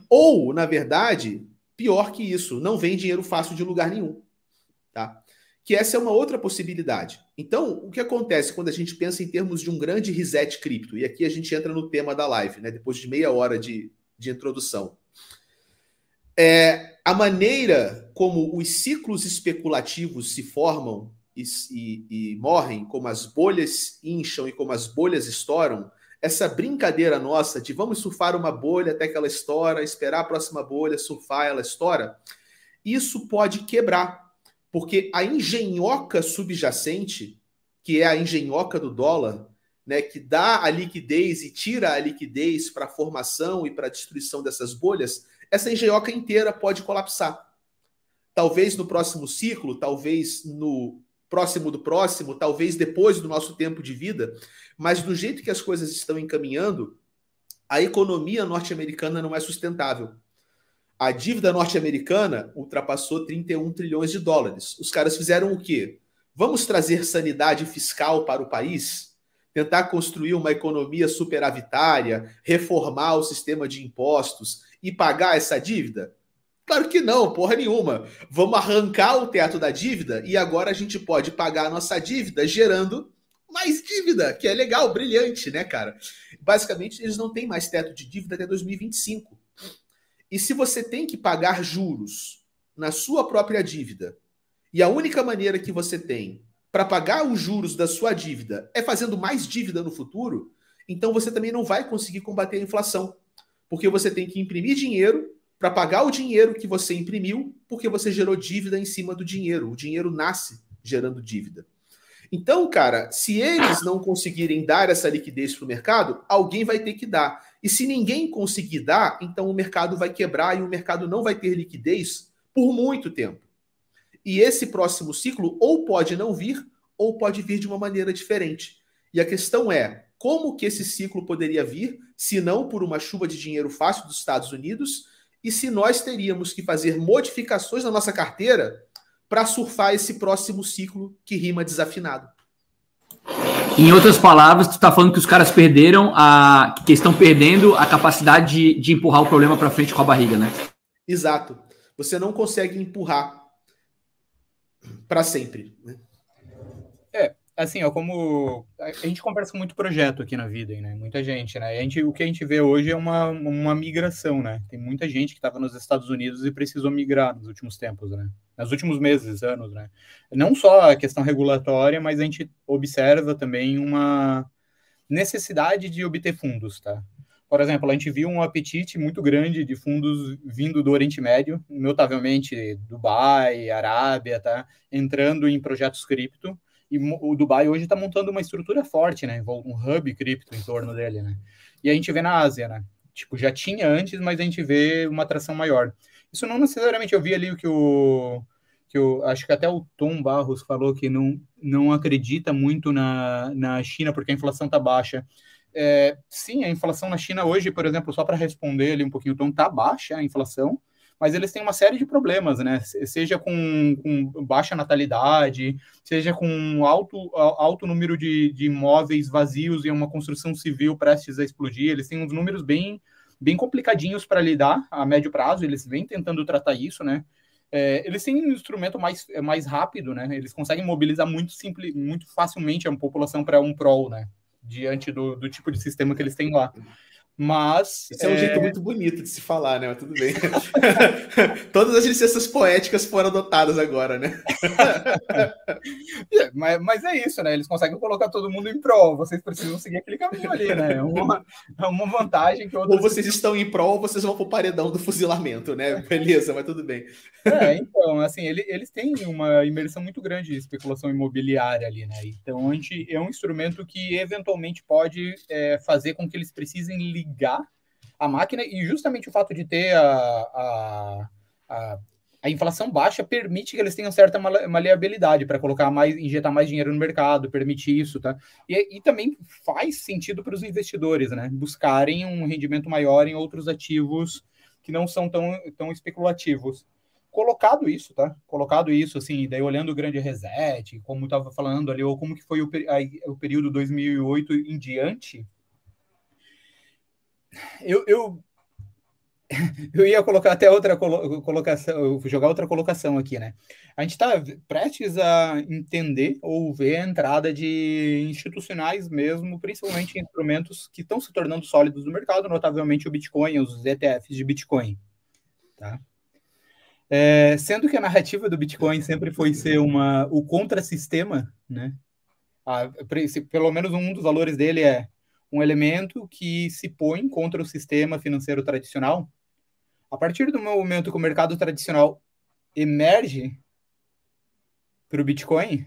Speaker 2: Ou, na verdade, pior que isso, não vem dinheiro fácil de lugar nenhum, tá? Que essa é uma outra possibilidade. Então, o que acontece quando a gente pensa em termos de um grande reset cripto? E aqui a gente entra no tema da live, né? Depois de meia hora de, de introdução. É, a maneira como os ciclos especulativos se formam e, e, e, morrem, como as bolhas incham e como as bolhas estouram, essa brincadeira nossa de vamos surfar uma bolha até que ela estoura, esperar a próxima bolha, surfar, ela estoura, isso pode quebrar, porque a engenhoca subjacente, que é a engenhoca do dólar, né, que dá a liquidez e tira a liquidez para a formação e para a destruição dessas bolhas, essa engenhoca inteira pode colapsar. Talvez no próximo ciclo, talvez no próximo do próximo, talvez depois do nosso tempo de vida, mas do jeito que as coisas estão encaminhando, a economia norte-americana não é sustentável. A dívida norte-americana ultrapassou 31 trilhões de dólares. Os caras fizeram o quê? Vamos trazer sanidade fiscal para o país? Tentar construir uma economia superavitária, reformar o sistema de impostos e pagar essa dívida? Claro que não, porra nenhuma. Vamos arrancar o teto da dívida e agora a gente pode pagar a nossa dívida gerando mais dívida, que é legal, brilhante, né, cara? Basicamente, eles não têm mais teto de dívida até 2025. E se você tem que pagar juros na sua própria dívida, e a única maneira que você tem para pagar os juros da sua dívida é fazendo mais dívida no futuro, então você também não vai conseguir combater a inflação. Porque você tem que imprimir dinheiro para pagar o dinheiro que você imprimiu, porque você gerou dívida em cima do dinheiro. O dinheiro nasce gerando dívida. Então, cara, se eles não conseguirem dar essa liquidez para o mercado, alguém vai ter que dar. E se ninguém conseguir dar, então o mercado vai quebrar e o mercado não vai ter liquidez por muito tempo. E esse próximo ciclo ou pode não vir, ou pode vir de uma maneira diferente. E a questão é, como que esse ciclo poderia vir, se não por uma chuva de dinheiro fácil dos Estados Unidos, e se nós teríamos que fazer modificações na nossa carteira para surfar esse próximo ciclo que rima desafinado.
Speaker 1: Em outras palavras, tu está falando que os caras perderam a. que estão perdendo a capacidade de, de empurrar o problema para frente com a barriga, né?
Speaker 2: Exato. Você não consegue empurrar para sempre. Né?
Speaker 3: Assim, ó, como a gente conversa com muito projeto aqui na vida, né? Muita gente, né? A gente, o que a gente vê hoje é uma, uma migração, né? Tem muita gente que estava nos Estados Unidos e precisou migrar nos últimos tempos, né? Nos últimos meses, anos, né? Não só a questão regulatória, mas a gente observa também uma necessidade de obter fundos, tá? Por exemplo, a gente viu um apetite muito grande de fundos vindo do Oriente Médio, notavelmente Dubai, Arábia, tá? Entrando em projetos cripto, e o Dubai hoje está montando uma estrutura forte, né? Um hub cripto em torno dele, né? E a gente vê na Ásia, né? Tipo, já tinha antes, mas a gente vê uma atração maior. Isso não necessariamente eu vi ali o que o que eu acho que até o Tom Barros falou que não, não acredita muito na, na China porque a inflação está baixa. É, sim, a inflação na China hoje, por exemplo, só para responder ali um pouquinho, o Tom, está baixa a inflação, mas eles têm uma série de problemas, né? Seja com, com baixa natalidade, seja com alto, alto número de, de imóveis vazios e uma construção civil prestes a explodir. Eles têm uns números bem, bem complicadinhos para lidar a médio prazo, eles vêm tentando tratar isso, né? É, eles têm um instrumento mais, mais rápido, né? Eles conseguem mobilizar muito, simples, muito facilmente a população para um prol, né? Diante do, do tipo de sistema que eles têm lá. Mas.
Speaker 2: Isso é um é... jeito muito bonito de se falar, né? Mas tudo bem. Todas as licenças poéticas foram adotadas agora, né?
Speaker 3: É, mas, mas, é isso, né? Eles conseguem colocar todo mundo em prol. Vocês precisam seguir aquele caminho ali, né? É uma, é uma vantagem que
Speaker 2: outros... Ou vocês estão em prol ou vocês vão pro paredão do fuzilamento, né? Beleza, mas tudo bem.
Speaker 3: É, então, assim, ele, eles têm uma imersão muito grande de especulação imobiliária ali, né? Então, a gente, é um instrumento que eventualmente pode é, fazer com que eles precisem ligar a máquina e justamente o fato de ter a, a, a, a inflação baixa permite que eles tenham certa maleabilidade para colocar mais, injetar mais dinheiro no mercado, permite isso, tá? E, e também faz sentido para os investidores, né? Buscarem um rendimento maior em outros ativos que não são tão, tão especulativos colocado isso, tá? Colocado isso, assim, daí olhando o grande reset, como estava falando ali, ou como que foi o, a, o período 2008 em diante, eu, eu, eu ia colocar até outra colocação, jogar outra colocação aqui, né? A gente está prestes a entender ou ver a entrada de institucionais mesmo, principalmente instrumentos que estão se tornando sólidos no mercado, notavelmente o Bitcoin, os ETFs de Bitcoin, tá? É, sendo que a narrativa do Bitcoin sempre foi ser uma, o contrassistema, né? A, pelo menos um dos valores dele é um elemento que se põe contra o sistema financeiro tradicional. A partir do momento que o mercado tradicional emerge para o Bitcoin,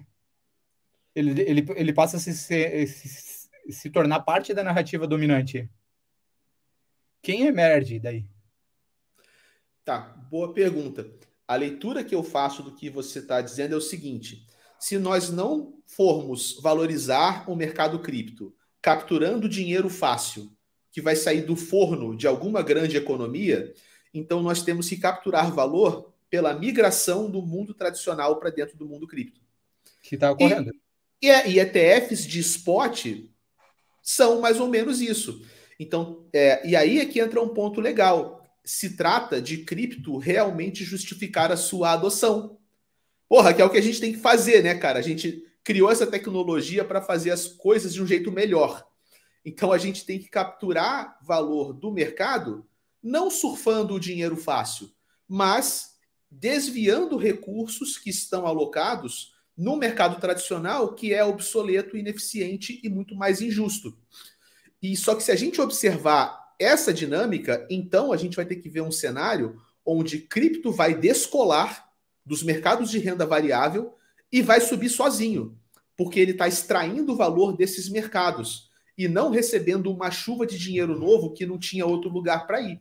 Speaker 3: ele, ele, ele passa a se, se, se, se tornar parte da narrativa dominante. Quem emerge daí?
Speaker 2: Tá, boa pergunta. A leitura que eu faço do que você está dizendo é o seguinte: se nós não formos valorizar o mercado cripto, capturando dinheiro fácil, que vai sair do forno de alguma grande economia, então nós temos que capturar valor pela migração do mundo tradicional para dentro do mundo cripto.
Speaker 3: Que está ocorrendo.
Speaker 2: E, e, ETFs de spot são mais ou menos isso. Então, é, e aí é que entra um ponto legal se trata de cripto realmente justificar a sua adoção. Porra, que é o que a gente tem que fazer, né, cara? A gente criou essa tecnologia para fazer as coisas de um jeito melhor. Então a gente tem que capturar valor do mercado, não surfando o dinheiro fácil, mas desviando recursos que estão alocados no mercado tradicional, que é obsoleto, ineficiente e muito mais injusto. E só que se a gente observar essa dinâmica, então a gente vai ter que ver um cenário onde cripto vai descolar dos mercados de renda variável e vai subir sozinho, porque ele está extraindo o valor desses mercados e não recebendo uma chuva de dinheiro novo que não tinha outro lugar para ir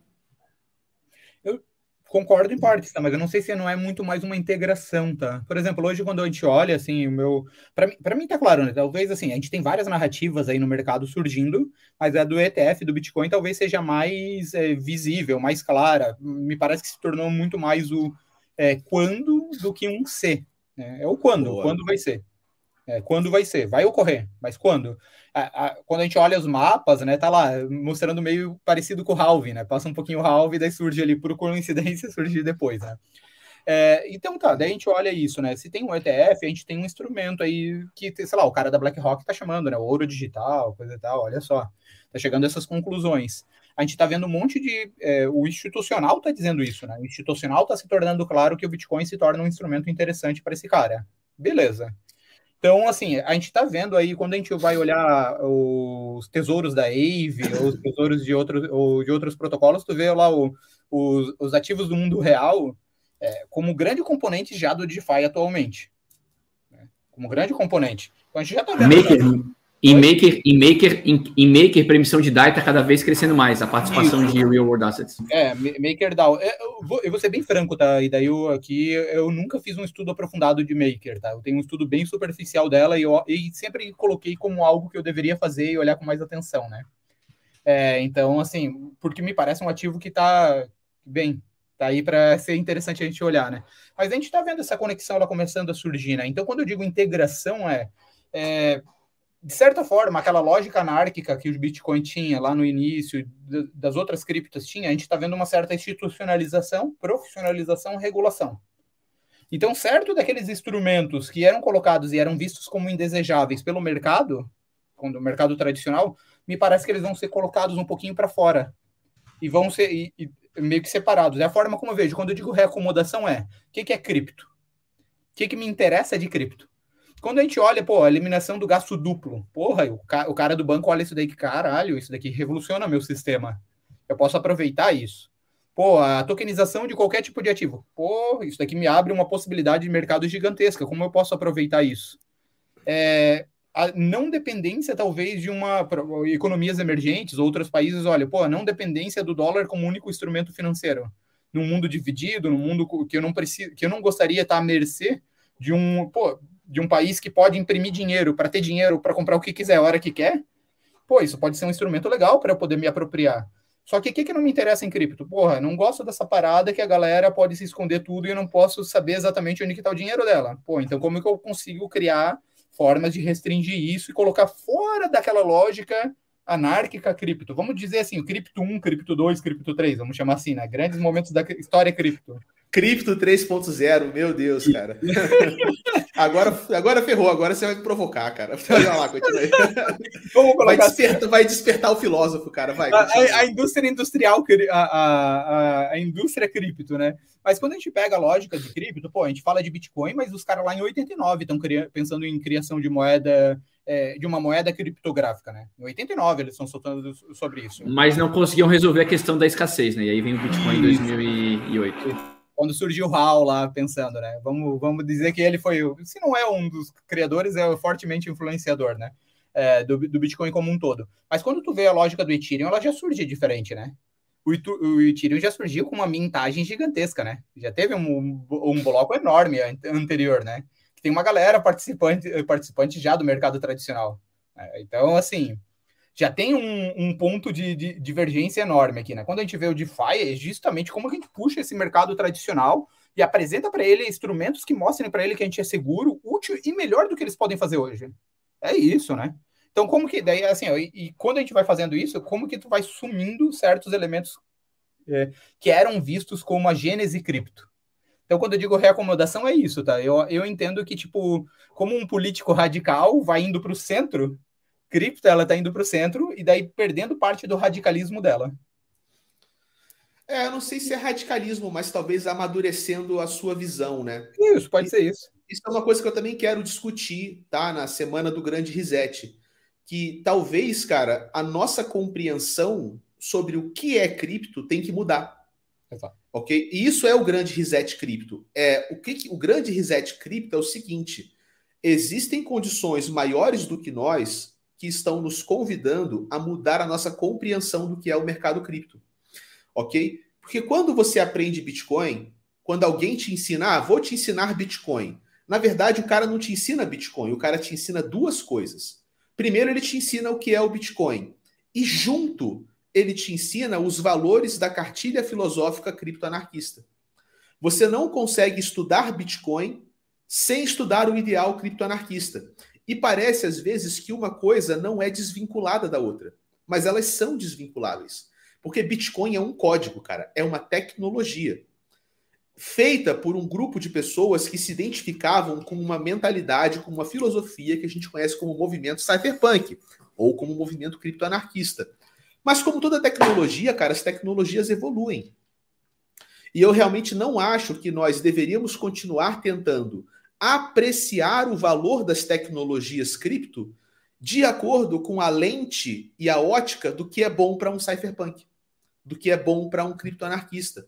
Speaker 3: concordo em partes, tá? Mas eu não sei se não é muito mais uma integração, tá? Por exemplo, hoje quando a gente olha, assim, o meu... Para mim, mim tá claro, né? Talvez, assim, a gente tem várias narrativas aí no mercado surgindo, mas a do ETF, do Bitcoin, talvez seja mais é, visível, mais clara. Me parece que se tornou muito mais o é, quando do que um se. Né? É o quando, Boa. quando vai ser. É, quando vai ser? Vai ocorrer, mas quando? A, a, quando a gente olha os mapas, né, tá lá mostrando meio parecido com o Halving, né? Passa um pouquinho o Halving, daí surge ali por coincidência, surge depois, né? É, então tá, daí a gente olha isso, né? Se tem um ETF, a gente tem um instrumento aí que, sei lá, o cara da BlackRock tá chamando, né? O ouro digital, coisa e tal, olha só. Tá chegando a essas conclusões. A gente tá vendo um monte de. É, o institucional tá dizendo isso, né? O institucional tá se tornando claro que o Bitcoin se torna um instrumento interessante para esse cara. Beleza. Então, assim, a gente está vendo aí, quando a gente vai olhar os tesouros da AVE, ou os tesouros de outros, ou de outros protocolos, tu vê lá o, os, os ativos do mundo real é, como grande componente já do DeFi atualmente. Né? Como grande componente. Então, a gente já está vendo...
Speaker 1: Maker, em Maker, em Maker, em, em Maker, para emissão de DAI está cada vez crescendo mais a participação Isso. de Real World Assets.
Speaker 3: É, Maker DAO. É, eu vou, eu vou ser bem franco, tá? E daí eu aqui eu nunca fiz um estudo aprofundado de Maker, tá? Eu tenho um estudo bem superficial dela e, eu, e sempre coloquei como algo que eu deveria fazer e olhar com mais atenção, né? É, então, assim, porque me parece um ativo que está bem, tá aí para ser interessante a gente olhar, né? Mas a gente está vendo essa conexão ela começando a surgir, né? Então, quando eu digo integração, é, é de certa forma, aquela lógica anárquica que o Bitcoin tinha lá no início, das outras criptas tinha, a gente está vendo uma certa institucionalização, profissionalização, regulação. Então, certo daqueles instrumentos que eram colocados e eram vistos como indesejáveis pelo mercado, quando o mercado tradicional, me parece que eles vão ser colocados um pouquinho para fora e vão ser e, e meio que separados. É a forma como eu vejo. Quando eu digo reacomodação é, o que, que é cripto? O que, que me interessa de cripto? Quando a gente olha, pô, a eliminação do gasto duplo, porra, o, ca o cara do banco olha isso daí que caralho, isso daqui revoluciona meu sistema. Eu posso aproveitar isso. Pô, a tokenização de qualquer tipo de ativo. Pô, isso daqui me abre uma possibilidade de mercado gigantesca. Como eu posso aproveitar isso? É, a não dependência, talvez, de uma economias emergentes, outros países, olha, pô, não dependência do dólar como único instrumento financeiro. Num mundo dividido, num mundo que eu não preciso, que eu não gostaria estar à mercê de um, pô, de um país que pode imprimir dinheiro para ter dinheiro para comprar o que quiser, a hora que quer. Pô, isso pode ser um instrumento legal para eu poder me apropriar. Só que o que, que não me interessa em cripto? Porra, não gosto dessa parada que a galera pode se esconder tudo e eu não posso saber exatamente onde está o dinheiro dela. Pô, então como que eu consigo criar formas de restringir isso e colocar fora daquela lógica anárquica cripto? Vamos dizer assim, o cripto 1, cripto 2, cripto 3, vamos chamar assim, né? Grandes momentos da história cripto.
Speaker 2: Cripto 3.0, meu Deus, cara. agora, agora ferrou, agora você vai me provocar, cara. Olha lá, continua aí. Vamos colocar vai, despertar, assim. vai despertar o filósofo, cara. Vai,
Speaker 3: a, a, indústria industrial, a, a, a, indústria cripto, né? Mas quando a gente pega a lógica de cripto, pô, a gente fala de Bitcoin, mas os caras lá em 89 estão pensando em criação de moeda é, de uma moeda criptográfica, né? Em 89 eles estão soltando sobre isso.
Speaker 1: Mas não conseguiam resolver a questão da escassez, né? E aí vem o Bitcoin em 2008
Speaker 3: quando surgiu o HAL lá pensando, né? Vamos, vamos dizer que ele foi, se não é um dos criadores, é fortemente influenciador, né? É, do, do Bitcoin como um todo. Mas quando tu vê a lógica do Ethereum, ela já surge diferente, né? O, o Ethereum já surgiu com uma mintagem gigantesca, né? Já teve um, um bloco enorme anterior, né? Tem uma galera participante, participante já do mercado tradicional. É, então, assim, já tem um, um ponto de, de, divergência enorme aqui, né? Quando a gente vê o DeFi, é justamente como a gente puxa esse mercado tradicional e apresenta para ele instrumentos que mostrem para ele que a gente é seguro, útil e melhor do que eles podem fazer hoje. É isso, né? Então, como que daí, assim, ó, e, e, quando a gente vai fazendo isso, como que tu vai sumindo certos elementos é, que eram vistos como a gênese cripto? Então, quando eu digo reacomodação, é isso, tá? Eu, eu entendo que, tipo, como um político radical vai indo para o centro, cripto ela está indo para o centro e daí perdendo parte do radicalismo dela.
Speaker 2: É, eu não sei se é radicalismo, mas talvez amadurecendo a sua visão, né?
Speaker 3: Isso, pode e, ser isso.
Speaker 2: Isso é uma coisa que eu também quero discutir, tá? Na semana do grande reset. Que talvez, cara, a nossa compreensão sobre o que é cripto tem que mudar. Exato. Ok? E isso é o grande reset cripto. É, o, que, o grande reset cripto é o seguinte: existem condições maiores do que nós que estão nos convidando a mudar a nossa compreensão do que é o mercado cripto. Ok? Porque quando você aprende Bitcoin, quando alguém te ensina, ah, vou te ensinar Bitcoin. Na verdade, o cara não te ensina Bitcoin, o cara te ensina duas coisas. Primeiro, ele te ensina o que é o Bitcoin. E junto, ele te ensina os valores da cartilha filosófica criptoanarquista. Você não consegue estudar Bitcoin sem estudar o ideal criptoanarquista. E parece, às vezes, que uma coisa não é desvinculada da outra. Mas elas são desvinculáveis. Porque Bitcoin é um código, cara. É uma tecnologia. Feita por um grupo de pessoas que se identificavam com uma mentalidade, com uma filosofia que a gente conhece como movimento cypherpunk. Ou como movimento criptoanarquista. Mas como toda tecnologia, cara, as tecnologias evoluem. E eu realmente não acho que nós deveríamos continuar tentando apreciar o valor das tecnologias cripto de acordo com a lente e a ótica do que é bom para um cypherpunk, do que é bom para um criptoanarquista.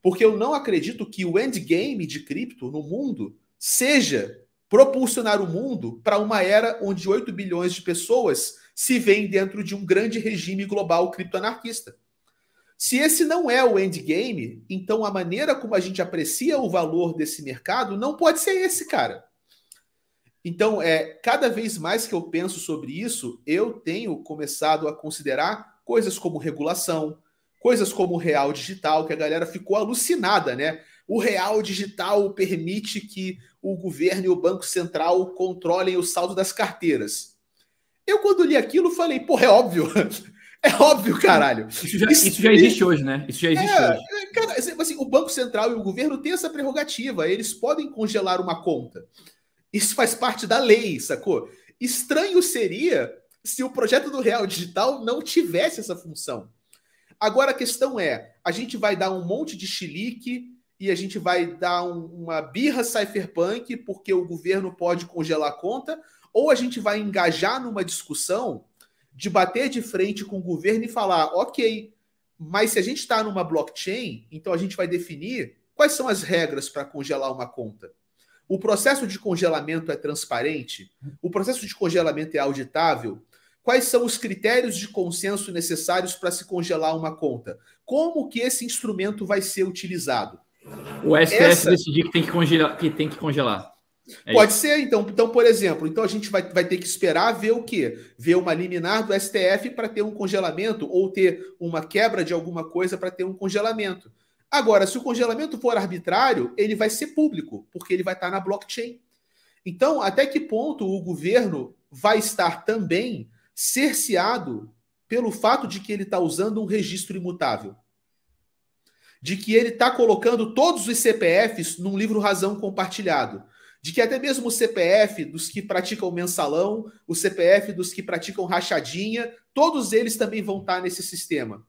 Speaker 2: Porque eu não acredito que o endgame de cripto no mundo seja propulsionar o mundo para uma era onde 8 bilhões de pessoas se veem dentro de um grande regime global criptoanarquista. Se esse não é o endgame, então a maneira como a gente aprecia o valor desse mercado não pode ser esse, cara. Então, é, cada vez mais que eu penso sobre isso, eu tenho começado a considerar coisas como regulação, coisas como o real digital, que a galera ficou alucinada, né? O real digital permite que o governo e o Banco Central controlem o saldo das carteiras. Eu, quando li aquilo, falei, porra, é óbvio. É óbvio, caralho.
Speaker 1: Isso já, isso, isso já existe hoje, né? Isso já existe é, hoje.
Speaker 2: Cara, assim, o Banco Central e o governo têm essa prerrogativa. Eles podem congelar uma conta. Isso faz parte da lei, sacou? Estranho seria se o projeto do Real Digital não tivesse essa função. Agora a questão é: a gente vai dar um monte de chilique e a gente vai dar um, uma birra cypherpunk porque o governo pode congelar a conta, ou a gente vai engajar numa discussão de bater de frente com o governo e falar, ok, mas se a gente está numa blockchain, então a gente vai definir quais são as regras para congelar uma conta. O processo de congelamento é transparente? O processo de congelamento é auditável? Quais são os critérios de consenso necessários para se congelar uma conta? Como que esse instrumento vai ser utilizado?
Speaker 1: O STF Essa... decidir que tem que congelar. Que tem que congelar.
Speaker 2: É Pode isso. ser, então. Então, por exemplo, então a gente vai, vai ter que esperar ver o quê? Ver uma liminar do STF para ter um congelamento ou ter uma quebra de alguma coisa para ter um congelamento. Agora, se o congelamento for arbitrário, ele vai ser público, porque ele vai estar na blockchain. Então, até que ponto o governo vai estar também cerceado pelo fato de que ele está usando um registro imutável. De que ele está colocando todos os CPFs num livro razão compartilhado. De que até mesmo o CPF dos que praticam mensalão, o CPF dos que praticam rachadinha, todos eles também vão estar nesse sistema.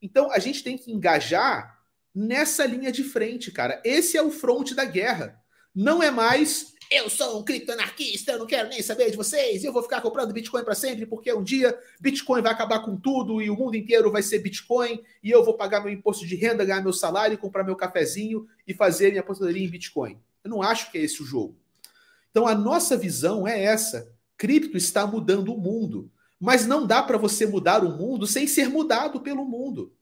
Speaker 2: Então a gente tem que engajar nessa linha de frente, cara. Esse é o fronte da guerra. Não é mais eu sou um criptoanarquista, eu não quero nem saber de vocês, eu vou ficar comprando Bitcoin para sempre, porque um dia Bitcoin vai acabar com tudo e o mundo inteiro vai ser Bitcoin, e eu vou pagar meu imposto de renda, ganhar meu salário, comprar meu cafezinho e fazer minha aposentadoria em Bitcoin. Eu não acho que é esse o jogo. Então a nossa visão é essa. Cripto está mudando o mundo, mas não dá para você mudar o mundo sem ser mudado pelo mundo.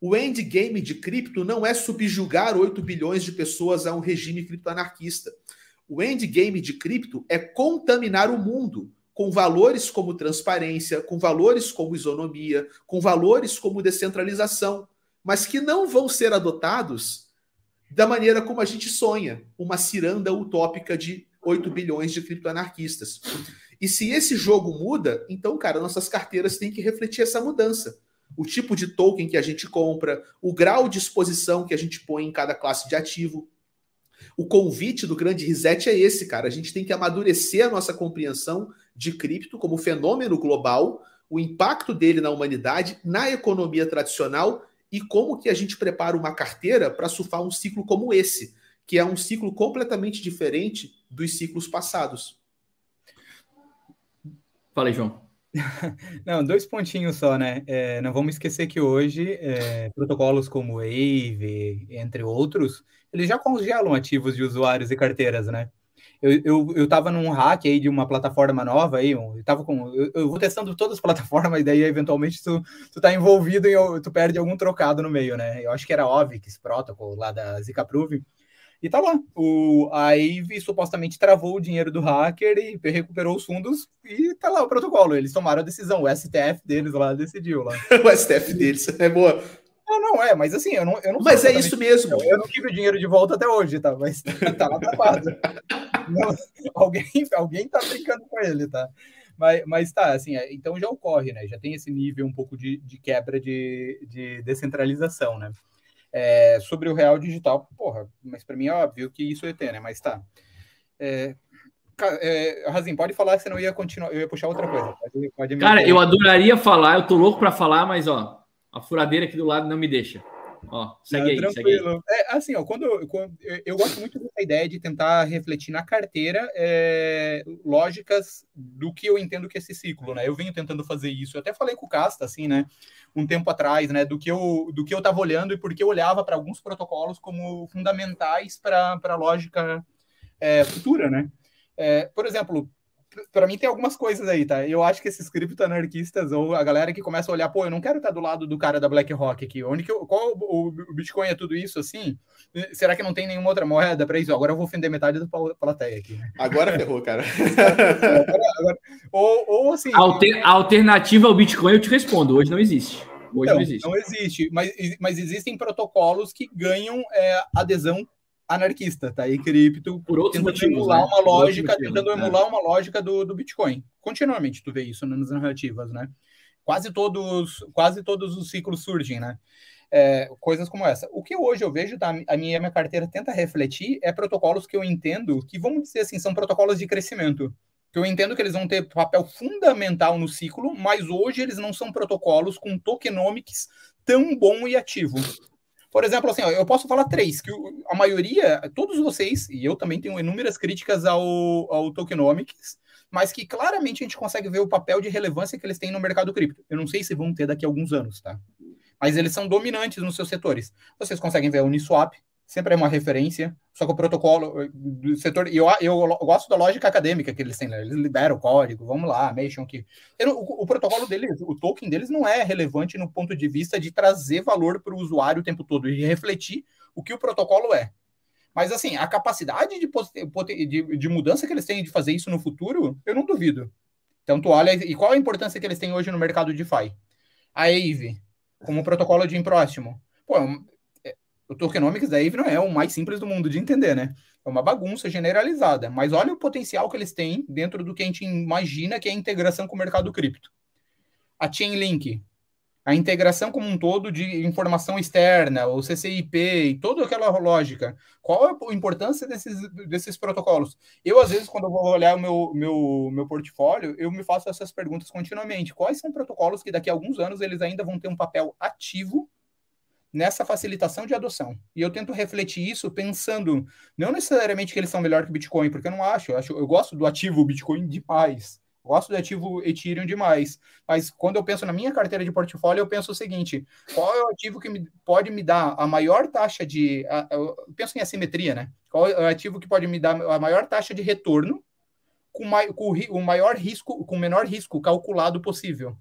Speaker 2: O endgame de cripto não é subjugar 8 bilhões de pessoas a um regime criptoanarquista. O endgame de cripto é contaminar o mundo com valores como transparência, com valores como isonomia, com valores como descentralização, mas que não vão ser adotados da maneira como a gente sonha, uma ciranda utópica de 8 bilhões de criptoanarquistas. E se esse jogo muda, então, cara, nossas carteiras têm que refletir essa mudança. O tipo de token que a gente compra, o grau de exposição que a gente põe em cada classe de ativo. O convite do grande reset é esse, cara. A gente tem que amadurecer a nossa compreensão de cripto como fenômeno global, o impacto dele na humanidade, na economia tradicional e como que a gente prepara uma carteira para surfar um ciclo como esse, que é um ciclo completamente diferente dos ciclos passados.
Speaker 1: Fala aí, João.
Speaker 3: Não, dois pontinhos só, né? É, não vamos esquecer que hoje é, protocolos como Wave, entre outros, eles já congelam ativos de usuários e carteiras, né? Eu, eu, eu tava num hack aí de uma plataforma nova aí, eu tava com. Eu, eu vou testando todas as plataformas, daí eventualmente tu, tu tá envolvido e tu perde algum trocado no meio, né? Eu acho que era Ovix Protocol lá da Zika Proof. E tá lá. O, a Ave supostamente travou o dinheiro do hacker e recuperou os fundos e tá lá o protocolo. Eles tomaram a decisão. O STF deles lá decidiu lá.
Speaker 2: o STF deles é boa.
Speaker 3: Não, não é, mas assim, eu não. Eu não
Speaker 2: mas é isso mesmo.
Speaker 3: Eu, eu não tive o dinheiro de volta até hoje, tá? Mas tá lá travado. alguém, alguém tá brincando com ele, tá? Mas, mas tá, assim, é, então já ocorre, né? Já tem esse nível um pouco de, de quebra de, de descentralização, né? É, sobre o real digital, porra, mas para mim é óbvio que isso é ter, né? Mas tá. É, é, Razim, pode falar, senão eu ia continuar, eu ia puxar outra coisa. Pode,
Speaker 1: pode Cara, eu adoraria falar, eu tô louco para falar, mas ó, a furadeira aqui do lado não me deixa. Ó, segue aí, tranquilo. Segue
Speaker 3: aí. É, assim, ó, quando, eu, quando eu, eu, gosto muito dessa ideia de tentar refletir na carteira é, lógicas do que eu entendo que é esse ciclo, né? Eu venho tentando fazer isso. Eu até falei com o Casta, assim, né? Um tempo atrás, né? Do que eu do que eu estava olhando e porque eu olhava para alguns protocolos como fundamentais para a lógica é, futura, né? É, por exemplo, para mim tem algumas coisas aí, tá? Eu acho que esses criptoanarquistas ou a galera que começa a olhar, pô, eu não quero estar do lado do cara da BlackRock aqui. Onde que eu, qual o, o Bitcoin é tudo isso assim? Será que não tem nenhuma outra moeda para isso? Agora eu vou ofender metade da plateia aqui. Né?
Speaker 2: Agora ferrou, cara. agora,
Speaker 1: agora, ou, ou assim. Alter, a alternativa ao Bitcoin eu te respondo, hoje não existe. Hoje não, não existe.
Speaker 3: Não existe, mas, mas existem protocolos que ganham é, adesão anarquista, tá? E cripto
Speaker 1: por outros tentando motivos,
Speaker 3: emular né? uma lógica, motivos, tentando é. emular uma lógica do, do Bitcoin. Continuamente tu vê isso nas narrativas, né? Quase todos, quase todos os ciclos surgem, né? É, coisas como essa. O que hoje eu vejo, tá, a minha, a minha carteira tenta refletir, é protocolos que eu entendo que, vamos dizer assim, são protocolos de crescimento. Que eu entendo que eles vão ter papel fundamental no ciclo, mas hoje eles não são protocolos com tokenomics tão bom e ativo. Por exemplo, assim, ó, eu posso falar três, que a maioria, todos vocês, e eu também tenho inúmeras críticas ao, ao tokenomics, mas que claramente a gente consegue ver o papel de relevância que eles têm no mercado cripto. Eu não sei se vão ter daqui a alguns anos, tá? Mas eles são dominantes nos seus setores. Vocês conseguem ver a Uniswap, sempre é uma referência. Só que o protocolo eh, do setor. Eu, eu, eu gosto da lógica acadêmica que eles têm, né? eles liberam o código, vamos lá, mexam aqui. O, o, protocolo deles, o token deles não é relevante no ponto de vista de trazer valor para o usuário o tempo todo e refletir o que o protocolo é. Mas, assim, a capacidade de, de, de mudança que eles têm de fazer isso no futuro, eu não duvido. Então, tu olha. E qual a importância que eles têm hoje no mercado de DeFi? A AVE, como protocolo de empréstimo. Pô, o tokenomics da Eve não é o mais simples do mundo de entender, né? É uma bagunça generalizada. Mas olha o potencial que eles têm dentro do que a gente imagina que é a integração com o mercado cripto. A Chainlink, a integração como um todo de informação externa, o CCIP e toda aquela lógica. Qual é a importância desses, desses protocolos? Eu, às vezes, quando eu vou olhar o meu, meu, meu portfólio, eu me faço essas perguntas continuamente. Quais são protocolos que daqui a alguns anos eles ainda vão ter um papel ativo nessa facilitação de adoção. E eu tento refletir isso pensando, não necessariamente que eles são melhor que o Bitcoin, porque eu não acho, eu, acho, eu gosto do ativo Bitcoin demais, gosto do ativo Ethereum demais, mas quando eu penso na minha carteira de portfólio, eu penso o seguinte, qual é o ativo que me, pode me dar a maior taxa de, a, eu penso em assimetria, né? Qual é o ativo que pode me dar a maior taxa de retorno com, mai, com o maior risco, com o menor risco calculado possível?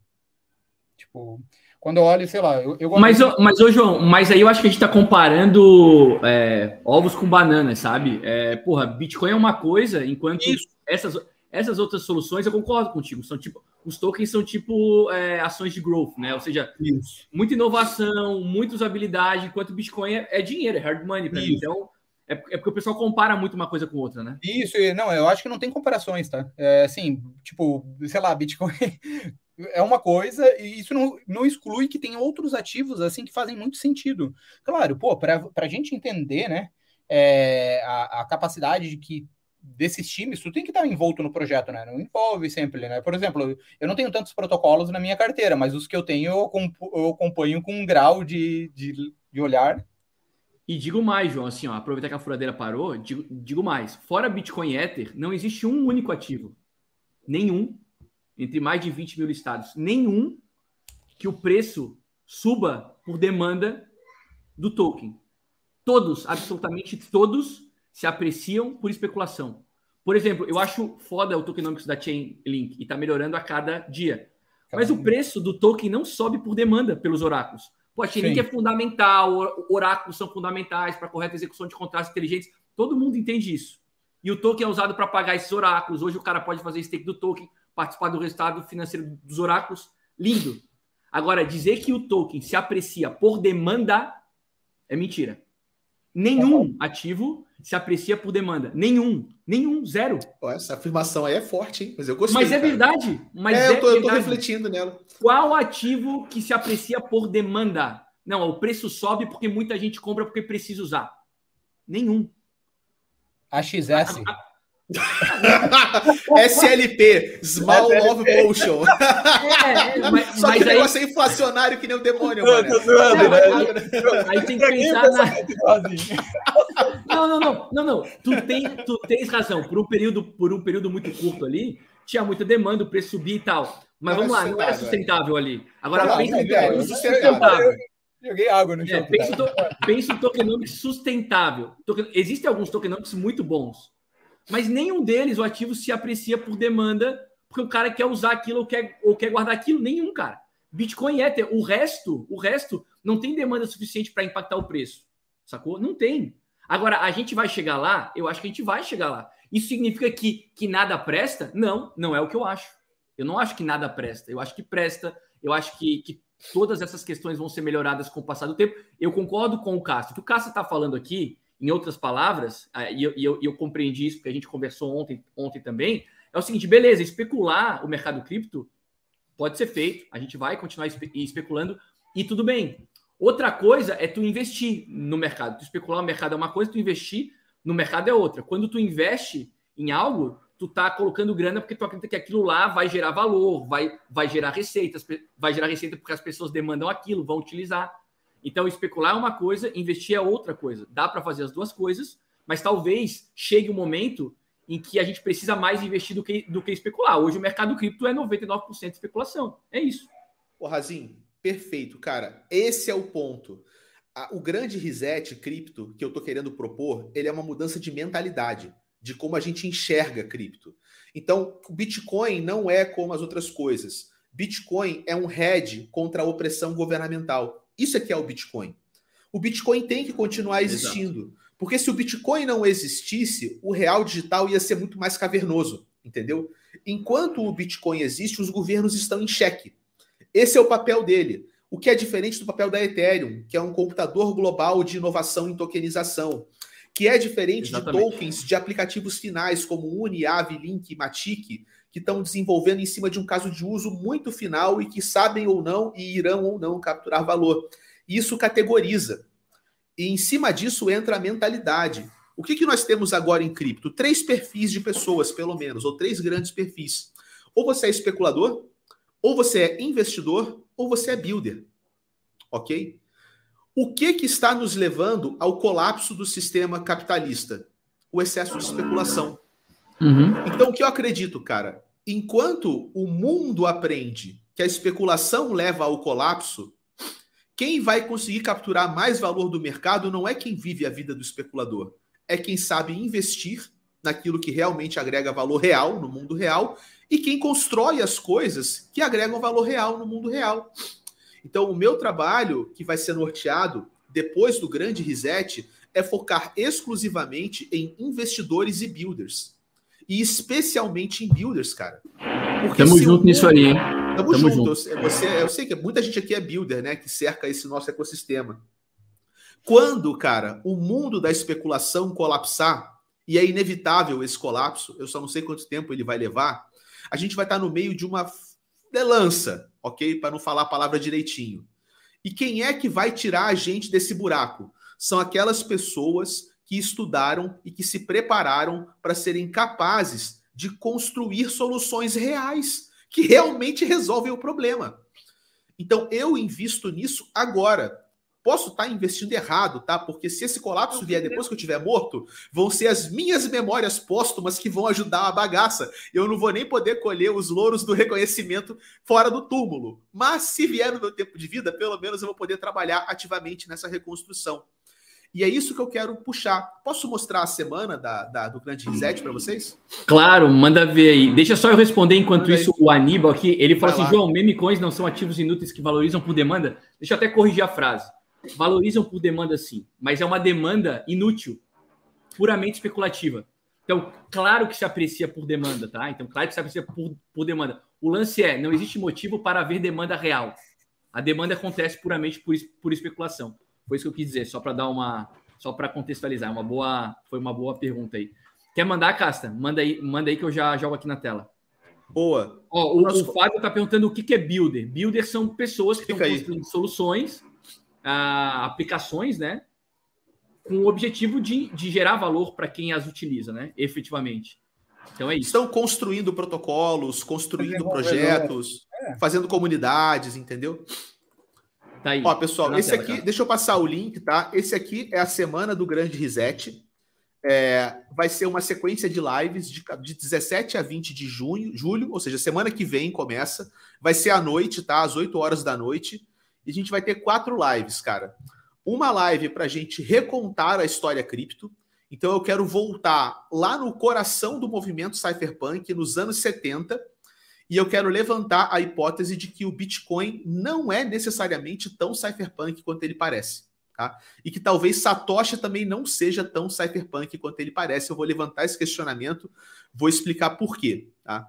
Speaker 3: Tipo, quando eu olho, sei lá, eu, eu
Speaker 1: mas, de... mas, ô, João, mas aí eu acho que a gente está comparando é, ovos com bananas, sabe? É, porra, Bitcoin é uma coisa, enquanto essas, essas outras soluções, eu concordo contigo, são tipo, os tokens são tipo é, ações de growth, né? Ou seja, Isso. muita inovação, muita usabilidade, enquanto o Bitcoin é, é dinheiro, é hard money para mim. Então, é, é, porque o pessoal compara muito uma coisa com outra, né?
Speaker 3: Isso, não, eu acho que não tem comparações, tá? É, assim, tipo, sei lá, Bitcoin é uma coisa, e isso não, não exclui que tem outros ativos assim que fazem muito sentido. Claro, pô, para a gente entender, né, é, a, a, capacidade de que desses times, tu tem que estar envolto no projeto, né? Não envolve sempre, né? Por exemplo, eu não tenho tantos protocolos na minha carteira, mas os que eu tenho eu, acompanho com um grau de, de, de olhar.
Speaker 1: E digo mais, João, assim, ó, aproveitar que a furadeira parou, digo, digo mais, fora Bitcoin Ether, não existe um único ativo. Nenhum entre mais de 20 mil listados, nenhum que o preço suba por demanda do token. Todos, absolutamente todos, se apreciam por especulação. Por exemplo, eu acho foda o tokenomics da Chainlink e está melhorando a cada dia. Mas o preço do token não sobe por demanda pelos oráculos. Pô, a Chainlink é fundamental, oráculos são fundamentais para a correta execução de contratos inteligentes. Todo mundo entende isso. E o token é usado para pagar esses oráculos. Hoje o cara pode fazer stake do token participar do resultado financeiro dos oráculos, lindo. Agora, dizer que o token se aprecia por demanda é mentira. Nenhum ativo se aprecia por demanda. Nenhum. Nenhum. Zero.
Speaker 2: Essa afirmação aí é forte, hein? Mas eu gostei.
Speaker 1: Mas é cara. verdade. Mas é,
Speaker 2: eu, tô, é eu tô refletindo nela.
Speaker 1: Qual ativo que se aprecia por demanda? Não, o preço sobe porque muita gente compra porque precisa usar. Nenhum.
Speaker 3: A XS. A, a,
Speaker 2: SLP, Small Love Potion. É, é, mas, Só que o negócio é inflacionário que nem o demônio. Não, tô zoando,
Speaker 1: né? Aí, aí tem que pensar na. Não, não, não, não, não. Tu, tem, tu tens razão. Por um período, por um período muito curto ali, tinha muita demanda, o preço subia e tal. Mas não vamos é lá, não é sustentável ali. Agora não, pensa não, é, sustentável.
Speaker 3: Joguei água no
Speaker 1: chão. É, pensa, to, pensa tokenomics sustentável. Token, existem alguns tokenomics muito bons mas nenhum deles o ativo se aprecia por demanda, porque o cara quer usar aquilo ou quer, ou quer guardar aquilo. Nenhum, cara. Bitcoin e Ether, o resto, o resto não tem demanda suficiente para impactar o preço. Sacou? Não tem. Agora, a gente vai chegar lá? Eu acho que a gente vai chegar lá. Isso significa que, que nada presta? Não, não é o que eu acho. Eu não acho que nada presta. Eu acho que presta. Eu acho que, que todas essas questões vão ser melhoradas com o passar do tempo. Eu concordo com o Castro. O que o Castro está falando aqui em outras palavras, ah, e eu, eu, eu, compreendi isso porque a gente conversou ontem, ontem também, é o seguinte: beleza, especular o mercado cripto pode ser feito, a gente vai continuar espe especulando e tudo bem. Outra coisa é tu investir no mercado. Tu especular no mercado é uma coisa, tu investir no mercado é outra. Quando tu investe em algo, tu tá colocando grana porque tu acredita que aquilo lá vai gerar valor, vai, vai gerar receitas, vai gerar receita porque as pessoas demandam aquilo, vão utilizar. Então, especular é uma coisa, investir é outra coisa. Dá para fazer as duas coisas, mas talvez chegue um momento em que a gente precisa mais investir do que, do que especular. Hoje o mercado cripto é 99% especulação. É isso.
Speaker 2: Ô, Razin, perfeito, cara. Esse é o ponto. o grande reset cripto que eu estou querendo propor, ele é uma mudança de mentalidade, de como a gente enxerga cripto. Então, o Bitcoin não é como as outras coisas. Bitcoin é um hedge contra a opressão governamental. Isso é que é o Bitcoin. O Bitcoin tem que continuar existindo. Exato. Porque se o Bitcoin não existisse, o real digital ia ser muito mais cavernoso, entendeu? Enquanto o Bitcoin existe, os governos estão em xeque. Esse é o papel dele. O que é diferente do papel da Ethereum, que é um computador global de inovação em tokenização, que é diferente Exatamente. de tokens de aplicativos finais como Uni, Aave, Link, Matic, que estão desenvolvendo em cima de um caso de uso muito final e que sabem ou não e irão ou não capturar valor. Isso categoriza. E em cima disso entra a mentalidade. O que, que nós temos agora em cripto? Três perfis de pessoas, pelo menos, ou três grandes perfis. Ou você é especulador, ou você é investidor, ou você é builder. Ok? O que, que está nos levando ao colapso do sistema capitalista? O excesso de especulação. Uhum. Então, o que eu acredito, cara? Enquanto o mundo aprende que a especulação leva ao colapso, quem vai conseguir capturar mais valor do mercado não é quem vive a vida do especulador, é quem sabe investir naquilo que realmente agrega valor real no mundo real e quem constrói as coisas que agregam valor real no mundo real. Então, o meu trabalho, que vai ser norteado depois do grande reset, é focar exclusivamente em investidores e builders. E especialmente em builders, cara.
Speaker 1: Porque Tamo junto nisso aí, hein?
Speaker 2: Tamo, Tamo junto. junto. Você, eu sei que muita gente aqui é builder, né? Que cerca esse nosso ecossistema. Quando, cara, o mundo da especulação colapsar, e é inevitável esse colapso, eu só não sei quanto tempo ele vai levar, a gente vai estar no meio de uma lança, ok? Para não falar a palavra direitinho. E quem é que vai tirar a gente desse buraco? São aquelas pessoas que estudaram e que se prepararam para serem capazes de construir soluções reais que realmente resolvem o problema. Então eu invisto nisso agora. Posso estar investindo errado, tá? Porque se esse colapso vier depois que eu estiver morto, vão ser as minhas memórias póstumas que vão ajudar a bagaça. Eu não vou nem poder colher os louros do reconhecimento fora do túmulo. Mas se vier no meu tempo de vida, pelo menos eu vou poder trabalhar ativamente nessa reconstrução. E é isso que eu quero puxar. Posso mostrar a semana da, da do grande reset para vocês?
Speaker 1: Claro, manda ver aí. Deixa só eu responder enquanto manda isso aí. o Aníbal aqui. Ele fala assim: João, meme coins não são ativos inúteis que valorizam por demanda. Deixa eu até corrigir a frase. Valorizam por demanda, sim, mas é uma demanda inútil, puramente especulativa. Então, claro que se aprecia por demanda, tá? Então, claro que se aprecia por, por demanda. O lance é: não existe motivo para haver demanda real. A demanda acontece puramente por, por especulação. Foi isso que eu quis dizer, só para dar uma. Só para contextualizar. Uma boa, foi uma boa pergunta aí. Quer mandar, Casta? Manda aí, manda aí que eu já jogo aqui na tela.
Speaker 2: Boa.
Speaker 1: Ó, o, Nosso... o Fábio está perguntando o que, que é builder. Builder são pessoas que estão construindo soluções, ah, aplicações, né? Com o objetivo de, de gerar valor para quem as utiliza, né? Efetivamente.
Speaker 2: Então é isso. Estão construindo protocolos, construindo projetos, é. fazendo comunidades, entendeu? Tá aí. Ó, pessoal, tá esse tela, aqui, cara. deixa eu passar o link, tá? Esse aqui é a semana do grande reset. É, vai ser uma sequência de lives de, de 17 a 20 de junho, julho, ou seja, semana que vem começa. Vai ser à noite, tá? Às 8 horas da noite. E a gente vai ter quatro lives, cara. Uma live para a gente recontar a história cripto. Então eu quero voltar lá no coração do movimento cypherpunk, nos anos 70, e eu quero levantar a hipótese de que o Bitcoin não é necessariamente tão cypherpunk quanto ele parece. Tá? E que talvez Satoshi também não seja tão cypherpunk quanto ele parece. Eu vou levantar esse questionamento, vou explicar por quê. Tá?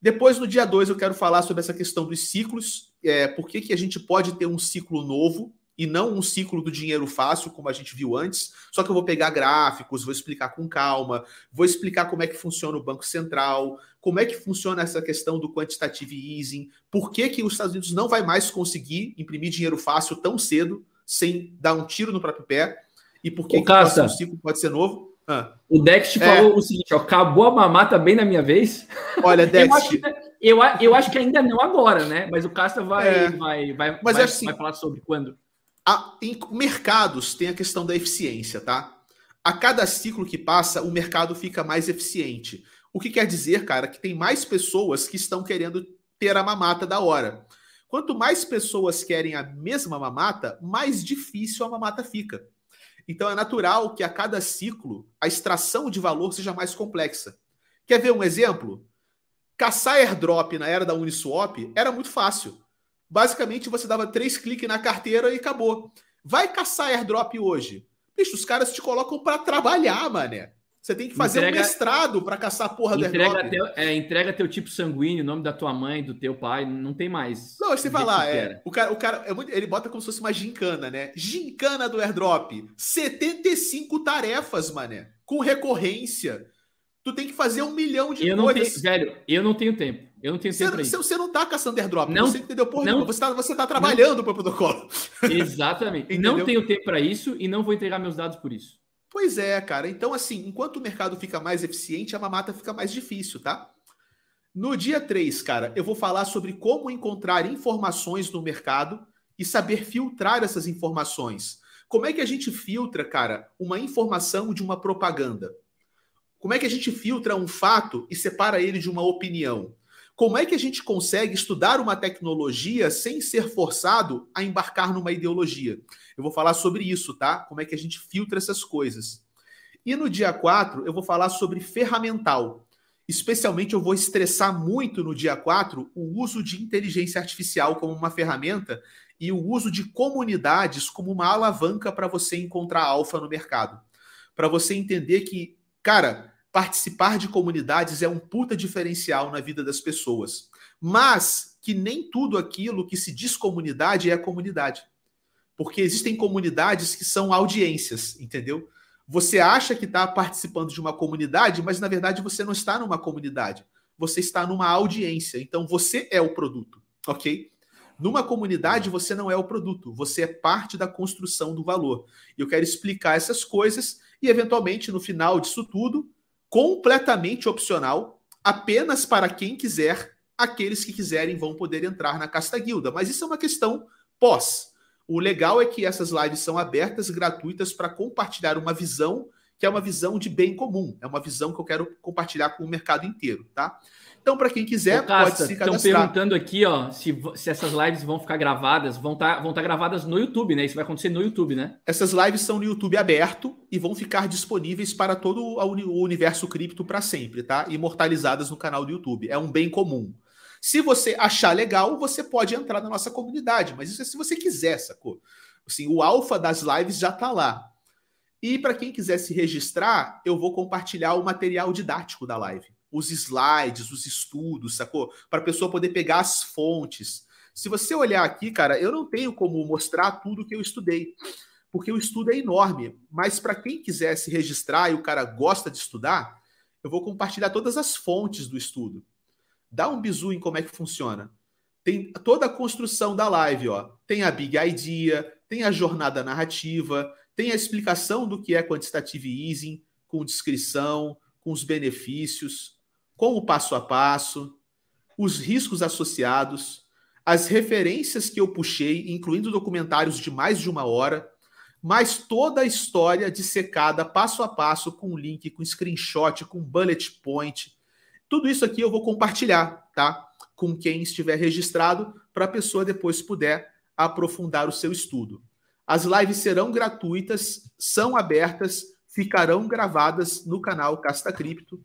Speaker 2: Depois, no dia 2, eu quero falar sobre essa questão dos ciclos, é, por que, que a gente pode ter um ciclo novo e não um ciclo do dinheiro fácil, como a gente viu antes. Só que eu vou pegar gráficos, vou explicar com calma, vou explicar como é que funciona o Banco Central, como é que funciona essa questão do quantitative easing, por que, que os Estados Unidos não vai mais conseguir imprimir dinheiro fácil tão cedo, sem dar um tiro no próprio pé, e por que,
Speaker 1: que o
Speaker 2: ciclo pode ser novo.
Speaker 1: Ah. O Dex é... falou o seguinte: ó, acabou a mamata bem na minha vez.
Speaker 2: Olha, Dex.
Speaker 1: eu, acho, eu, eu, acho que ainda não agora, né? Mas o Casta vai, é. vai, vai,
Speaker 2: Mas
Speaker 1: vai,
Speaker 2: assim,
Speaker 1: vai falar sobre quando.
Speaker 2: A, em mercados tem a questão da eficiência, tá? A cada ciclo que passa, o mercado fica mais eficiente. O que quer dizer, cara, que tem mais pessoas que estão querendo ter a mamata da hora. Quanto mais pessoas querem a mesma mamata, mais difícil a mamata fica. Então é natural que a cada ciclo a extração de valor seja mais complexa. Quer ver um exemplo? Caçar airdrop na era da Uniswap era muito fácil. Basicamente, você dava três cliques na carteira e acabou. Vai caçar airdrop hoje. Bicho, os caras te colocam para trabalhar, mané. Você tem que fazer entrega, um mestrado para caçar a porra
Speaker 1: entrega do teu, é, entrega teu tipo sanguíneo, nome da tua mãe, do teu pai, não tem mais.
Speaker 2: Não, você vai lá, é, o cara, o cara é muito, ele bota como se fosse uma gincana, né? Gincana do airdrop. 75 tarefas, mané, com recorrência. Tu tem que fazer um milhão de
Speaker 1: eu coisas. Não tenho, velho, eu não tenho tempo. Eu não tenho tempo
Speaker 2: você, você não tá caçando airdrop, não, você entendeu porra não, você tá, você tá trabalhando para o protocolo.
Speaker 1: Exatamente. não tenho tempo para isso e não vou entregar meus dados por isso.
Speaker 2: Pois é, cara. Então, assim, enquanto o mercado fica mais eficiente, a mamata fica mais difícil, tá? No dia 3, cara, eu vou falar sobre como encontrar informações no mercado e saber filtrar essas informações. Como é que a gente filtra, cara, uma informação de uma propaganda? Como é que a gente filtra um fato e separa ele de uma opinião? Como é que a gente consegue estudar uma tecnologia sem ser forçado a embarcar numa ideologia? Eu vou falar sobre isso, tá? Como é que a gente filtra essas coisas. E no dia 4, eu vou falar sobre ferramental. Especialmente, eu vou estressar muito no dia 4 o uso de inteligência artificial como uma ferramenta e o uso de comunidades como uma alavanca para você encontrar alfa no mercado. Para você entender que, cara, participar de comunidades é um puta diferencial na vida das pessoas. Mas que nem tudo aquilo que se diz comunidade é comunidade. Porque existem comunidades que são audiências, entendeu? Você acha que está participando de uma comunidade, mas na verdade você não está numa comunidade. Você está numa audiência. Então você é o produto, ok? Numa comunidade, você não é o produto, você é parte da construção do valor. Eu quero explicar essas coisas e, eventualmente, no final disso tudo, completamente opcional, apenas para quem quiser. Aqueles que quiserem vão poder entrar na Casta Guilda, mas isso é uma questão pós. O legal é que essas lives são abertas, gratuitas, para compartilhar uma visão que é uma visão de bem comum, é uma visão que eu quero compartilhar com o mercado inteiro, tá? Então, para quem quiser, Ô,
Speaker 1: pode se cadastrar. Estão perguntando aqui, ó, se, se essas lives vão ficar gravadas, vão estar tá, vão tá gravadas no YouTube, né? Isso vai acontecer no YouTube, né?
Speaker 2: Essas lives são no YouTube aberto e vão ficar disponíveis para todo o universo cripto para sempre, tá? Imortalizadas no canal do YouTube. É um bem comum. Se você achar legal, você pode entrar na nossa comunidade, mas isso é se você quiser, sacou? Assim, o alfa das lives já está lá. E para quem quiser se registrar, eu vou compartilhar o material didático da live os slides, os estudos, sacou? Para a pessoa poder pegar as fontes. Se você olhar aqui, cara, eu não tenho como mostrar tudo que eu estudei, porque o estudo é enorme. Mas para quem quiser se registrar e o cara gosta de estudar, eu vou compartilhar todas as fontes do estudo. Dá um bisu em como é que funciona. Tem toda a construção da live, ó. Tem a big idea, tem a jornada narrativa, tem a explicação do que é quantitative easing, com descrição, com os benefícios com o passo a passo, os riscos associados, as referências que eu puxei, incluindo documentários de mais de uma hora, mas toda a história dissecada passo a passo, com link, com screenshot, com bullet point. Tudo isso aqui eu vou compartilhar, tá? Com quem estiver registrado, para a pessoa depois puder aprofundar o seu estudo. As lives serão gratuitas, são abertas, ficarão gravadas no canal Casta Cripto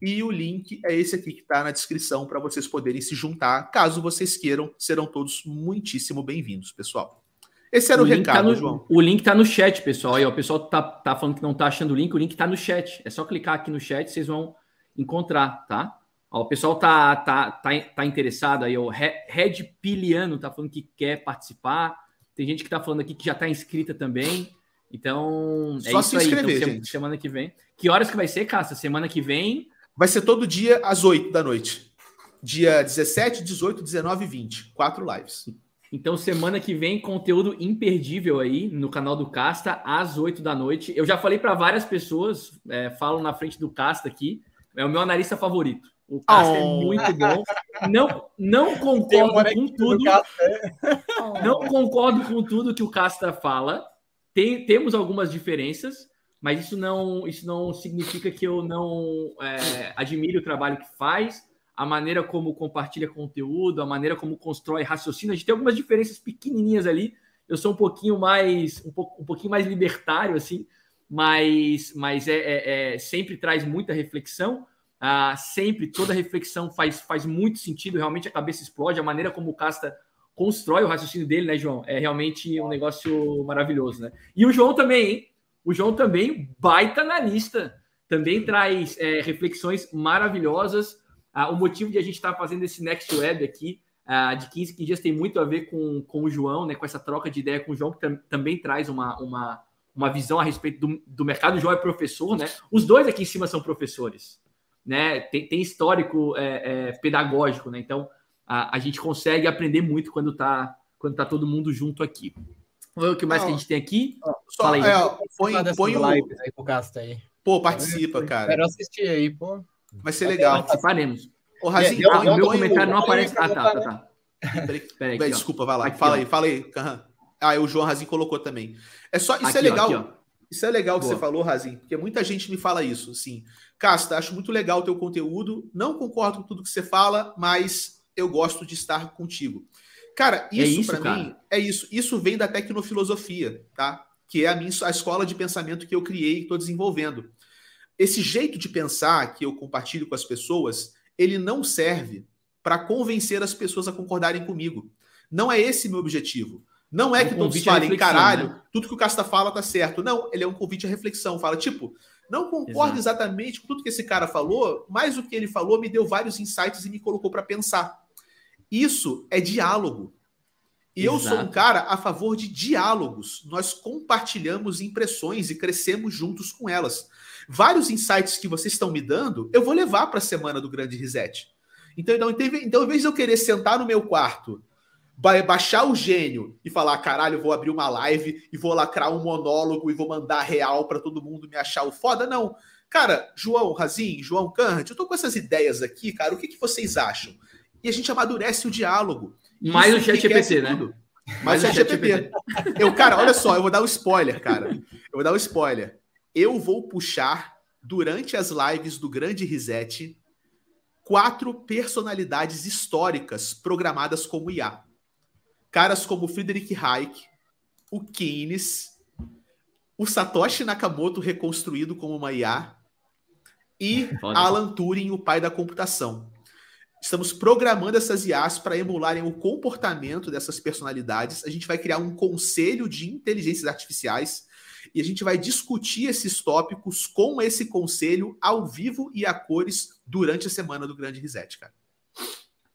Speaker 2: e o link é esse aqui que está na descrição para vocês poderem se juntar. Caso vocês queiram, serão todos muitíssimo bem-vindos, pessoal. Esse era o, o tá recado,
Speaker 1: tá no,
Speaker 2: João.
Speaker 1: O link está no chat, pessoal. Aí, ó, o pessoal tá, tá falando que não está achando o link. O link está no chat. É só clicar aqui no chat, vocês vão encontrar, tá? Ó, o pessoal tá, tá, tá, tá interessado aí. O Red Piliano tá falando que quer participar. Tem gente que tá falando aqui que já tá inscrita também. Então,
Speaker 2: é Só
Speaker 1: isso
Speaker 2: se inscrever,
Speaker 1: aí.
Speaker 2: Então, gente.
Speaker 1: Semana que vem. Que horas que vai ser, Cassa? Semana que vem,
Speaker 2: Vai ser todo dia às 8 da noite. Dia 17, 18, 19 e 20. Quatro lives.
Speaker 1: Então, semana que vem, conteúdo imperdível aí no canal do Casta, às 8 da noite. Eu já falei para várias pessoas, é, falo na frente do Casta aqui, é o meu analista favorito. O Casta é oh. é muito bom. Não, não concordo com tudo. Não concordo com tudo que o Casta fala. Tem, temos algumas diferenças, mas isso não, isso não significa que eu não é, admire o trabalho que faz, a maneira como compartilha conteúdo, a maneira como constrói raciocínio. A gente tem algumas diferenças pequenininhas ali. Eu sou um pouquinho mais, um, um pouquinho mais libertário, assim, mas, mas é, é, é sempre traz muita reflexão. Ah, sempre toda reflexão faz, faz muito sentido, realmente a cabeça explode, a maneira como o Casta constrói o raciocínio dele, né, João? É realmente um negócio maravilhoso, né? E o João também, hein? O João também baita na lista, também traz é, reflexões maravilhosas. Ah, o motivo de a gente estar tá fazendo esse Next Web aqui, ah, de 15 15 dias, tem muito a ver com, com o João, né? Com essa troca de ideia com o João, que tam, também traz uma, uma, uma visão a respeito do, do mercado. O João é professor, né? Os dois aqui em cima são professores né, tem, tem histórico é, é, pedagógico, né? Então a, a, gente consegue aprender muito quando tá, quando tá todo mundo junto aqui. Vamos ver o que mais Não, que a gente tem aqui.
Speaker 2: Só, Fala aí. É, põe, põe o... aí pro Casta aí. Pô, participa, cara.
Speaker 3: Quero assistir aí, pô.
Speaker 2: Vai ser legal.
Speaker 1: Participaremos.
Speaker 2: Ô, Razinho,
Speaker 1: ah, o meu comentário não aparece. Ah, tá, tá, tá.
Speaker 2: Peraí, aqui, Desculpa, vai lá. Aqui, fala ó. aí, fala aí. Ah, o João Razinho colocou também. É só, isso é aqui, é legal. Ó, aqui, isso é legal que Boa. você falou, Razin, porque muita gente me fala isso, assim. Casta, acho muito legal o teu conteúdo, não concordo com tudo que você fala, mas eu gosto de estar contigo. Cara, isso, é isso para mim é isso. Isso vem da tecnofilosofia, tá? Que é a minha a escola de pensamento que eu criei e estou desenvolvendo. Esse jeito de pensar que eu compartilho com as pessoas, ele não serve para convencer as pessoas a concordarem comigo. Não é esse meu objetivo. Não é, é que um todos falem, caralho, né? tudo que o Casta fala tá certo. Não, ele é um convite à reflexão. Fala, tipo, não concordo Exato. exatamente com tudo que esse cara falou, mas o que ele falou me deu vários insights e me colocou para pensar. Isso é diálogo. E Exato. eu sou um cara a favor de diálogos. Nós compartilhamos impressões e crescemos juntos com elas. Vários insights que vocês estão me dando, eu vou levar para a semana do Grande Reset. Então, então, então, em vez de eu querer sentar no meu quarto baixar o gênio e falar, caralho, vou abrir uma live e vou lacrar um monólogo e vou mandar real para todo mundo me achar o foda. Não. Cara, João Razin, João Kant, eu tô com essas ideias aqui, cara, o que, que vocês acham? E a gente amadurece o diálogo.
Speaker 1: Mais o chat GPT, né?
Speaker 2: Mais o chat GPT. Eu, cara, olha só, eu vou dar um spoiler, cara. Eu vou dar um spoiler. Eu vou puxar, durante as lives do Grande Reset, quatro personalidades históricas programadas como IA caras como Friedrich Hayek, o Keynes, o Satoshi Nakamoto reconstruído como uma IA e Alan Turing, o pai da computação. Estamos programando essas IAs para emularem o comportamento dessas personalidades. A gente vai criar um conselho de inteligências artificiais e a gente vai discutir esses tópicos com esse conselho ao vivo e a cores durante a semana do Grande Reset, cara.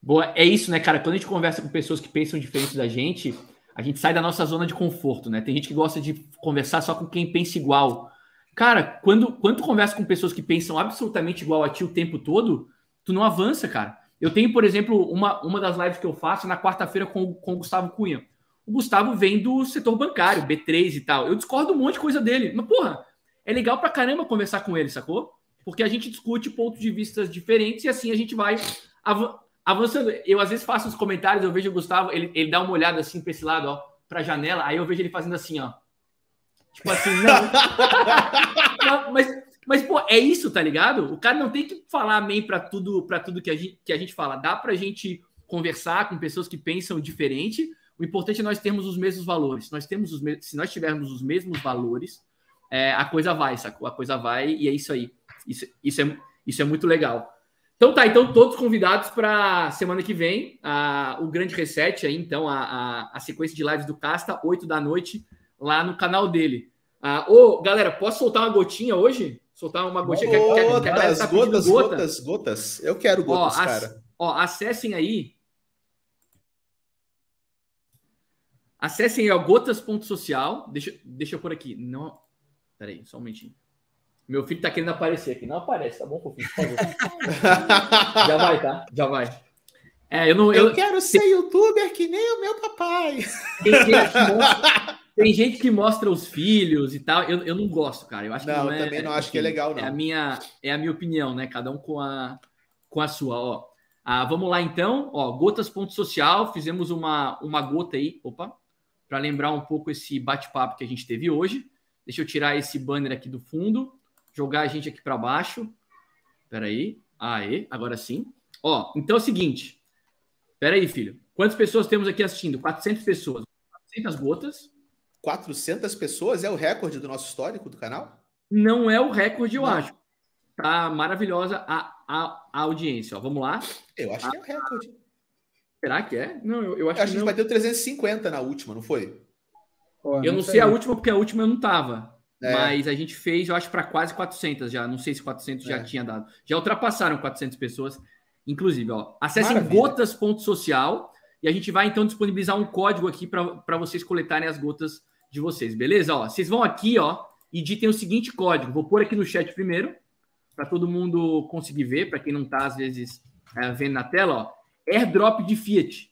Speaker 1: Boa, é isso, né, cara? Quando a gente conversa com pessoas que pensam diferente da gente, a gente sai da nossa zona de conforto, né? Tem gente que gosta de conversar só com quem pensa igual. Cara, quando, quando tu conversa com pessoas que pensam absolutamente igual a ti o tempo todo, tu não avança, cara. Eu tenho, por exemplo, uma, uma das lives que eu faço na quarta-feira com, com o Gustavo Cunha. O Gustavo vem do setor bancário, B3 e tal. Eu discordo um monte de coisa dele. Mas, porra, é legal pra caramba conversar com ele, sacou? Porque a gente discute pontos de vista diferentes e assim a gente vai avançando, eu às vezes faço os comentários, eu vejo o Gustavo, ele, ele dá uma olhada assim para esse lado, ó, para a janela, aí eu vejo ele fazendo assim, ó. Tipo assim, não. não mas, mas, pô, é isso, tá ligado? O cara não tem que falar amém para tudo, para tudo que a, gente, que a gente fala. Dá pra gente conversar com pessoas que pensam diferente. O importante é nós termos os mesmos valores. Nós temos os se nós tivermos os mesmos valores, é, a coisa vai, sacou? A coisa vai e é isso aí. Isso, isso, é, isso é muito legal. Então tá, então todos convidados para semana que vem, a, o grande reset aí, então, a, a, a, sequência de lives do Casta, 8 da noite, lá no canal dele. Ah, ô, galera, posso soltar uma gotinha hoje? Soltar uma gotinha?
Speaker 2: Gotas, tá gotas, gota? gotas, gotas. Eu quero gotas, ó, cara.
Speaker 1: Ó, acessem aí. Acessem aí, gotas.social. Deixa, deixa eu por aqui. Não. Peraí, só um momentinho. Meu filho tá querendo aparecer aqui. Não aparece, tá bom, fofinho? Por favor. Já vai, tá? Já vai.
Speaker 2: É, eu, não, eu, eu quero ser youtuber que nem o meu papai.
Speaker 1: Tem gente, mostra, tem gente que mostra, os filhos e tal. Eu, eu não gosto, cara. Eu acho
Speaker 2: não,
Speaker 1: que não
Speaker 2: é, também não acho que é legal, não.
Speaker 1: É a minha, é a minha opinião, né? Cada um com a, com a sua, ó. Ah, vamos lá então, ó, gotas.social, fizemos uma, uma gota aí, opa, para lembrar um pouco esse bate-papo que a gente teve hoje. Deixa eu tirar esse banner aqui do fundo jogar a gente aqui para baixo. Espera aí. Aê, agora sim. Ó, então é o seguinte. Pera aí, filho. Quantas pessoas temos aqui assistindo? 400 pessoas. 400 gotas.
Speaker 2: 400 pessoas é o recorde do nosso histórico do canal?
Speaker 1: Não é o recorde, eu Não. acho. Tá maravilhosa a, a, a, audiência. Ó, vamos lá.
Speaker 2: Eu acho que é o recorde.
Speaker 1: Será que é? Não, eu, eu acho
Speaker 2: a
Speaker 1: que.
Speaker 2: A gente bateu 350 na última, não foi?
Speaker 1: Pô, eu não, não sei a última, porque a última eu não tava. É. Mas a gente fez, eu acho, para quase 400 já. Não sei se 400 é. já tinha dado. Já ultrapassaram 400 pessoas. Inclusive, ó, acessem gotas.social e a gente vai então disponibilizar um código aqui para vocês coletarem as gotas de vocês, beleza? Ó, vocês vão aqui, ó, e ditem o seguinte código. Vou pôr aqui no chat primeiro, para todo mundo conseguir ver, para quem não está, às vezes, é, vendo na tela, ó. Airdrop de Fiat.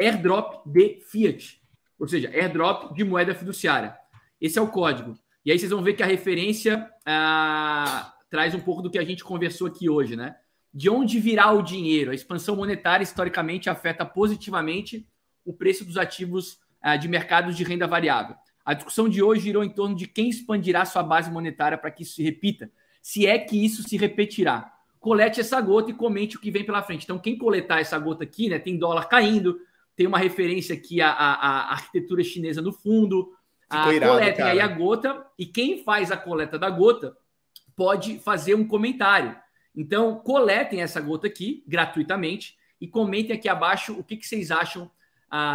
Speaker 1: Airdrop de Fiat. Ou seja, airdrop de moeda fiduciária. Esse é o código. E aí vocês vão ver que a referência ah, traz um pouco do que a gente conversou aqui hoje, né? De onde virá o dinheiro? A expansão monetária historicamente afeta positivamente o preço dos ativos de mercados de renda variável. A discussão de hoje girou em torno de quem expandirá sua base monetária para que isso se repita, se é que isso se repetirá. Colete essa gota e comente o que vem pela frente. Então, quem coletar essa gota aqui, né, tem dólar caindo, tem uma referência aqui à, à, à arquitetura chinesa no fundo, a coletem aí a gota, e quem faz a coleta da gota pode fazer um comentário. Então, coletem essa gota aqui gratuitamente e comentem aqui abaixo o que, que vocês acham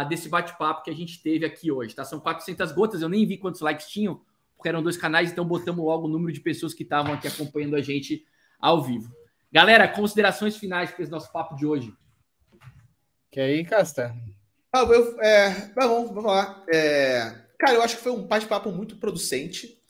Speaker 1: desse bate-papo que a gente teve aqui hoje, tá? São 400 gotas, eu nem vi quantos likes tinham, porque eram dois canais, então botamos logo o número de pessoas que estavam aqui acompanhando a gente ao vivo. Galera, considerações finais para esse nosso papo de hoje.
Speaker 3: Que aí, Casta?
Speaker 2: Ah, eu, é, tá bom, vamos lá. É, cara, eu acho que foi um bate-papo muito producente.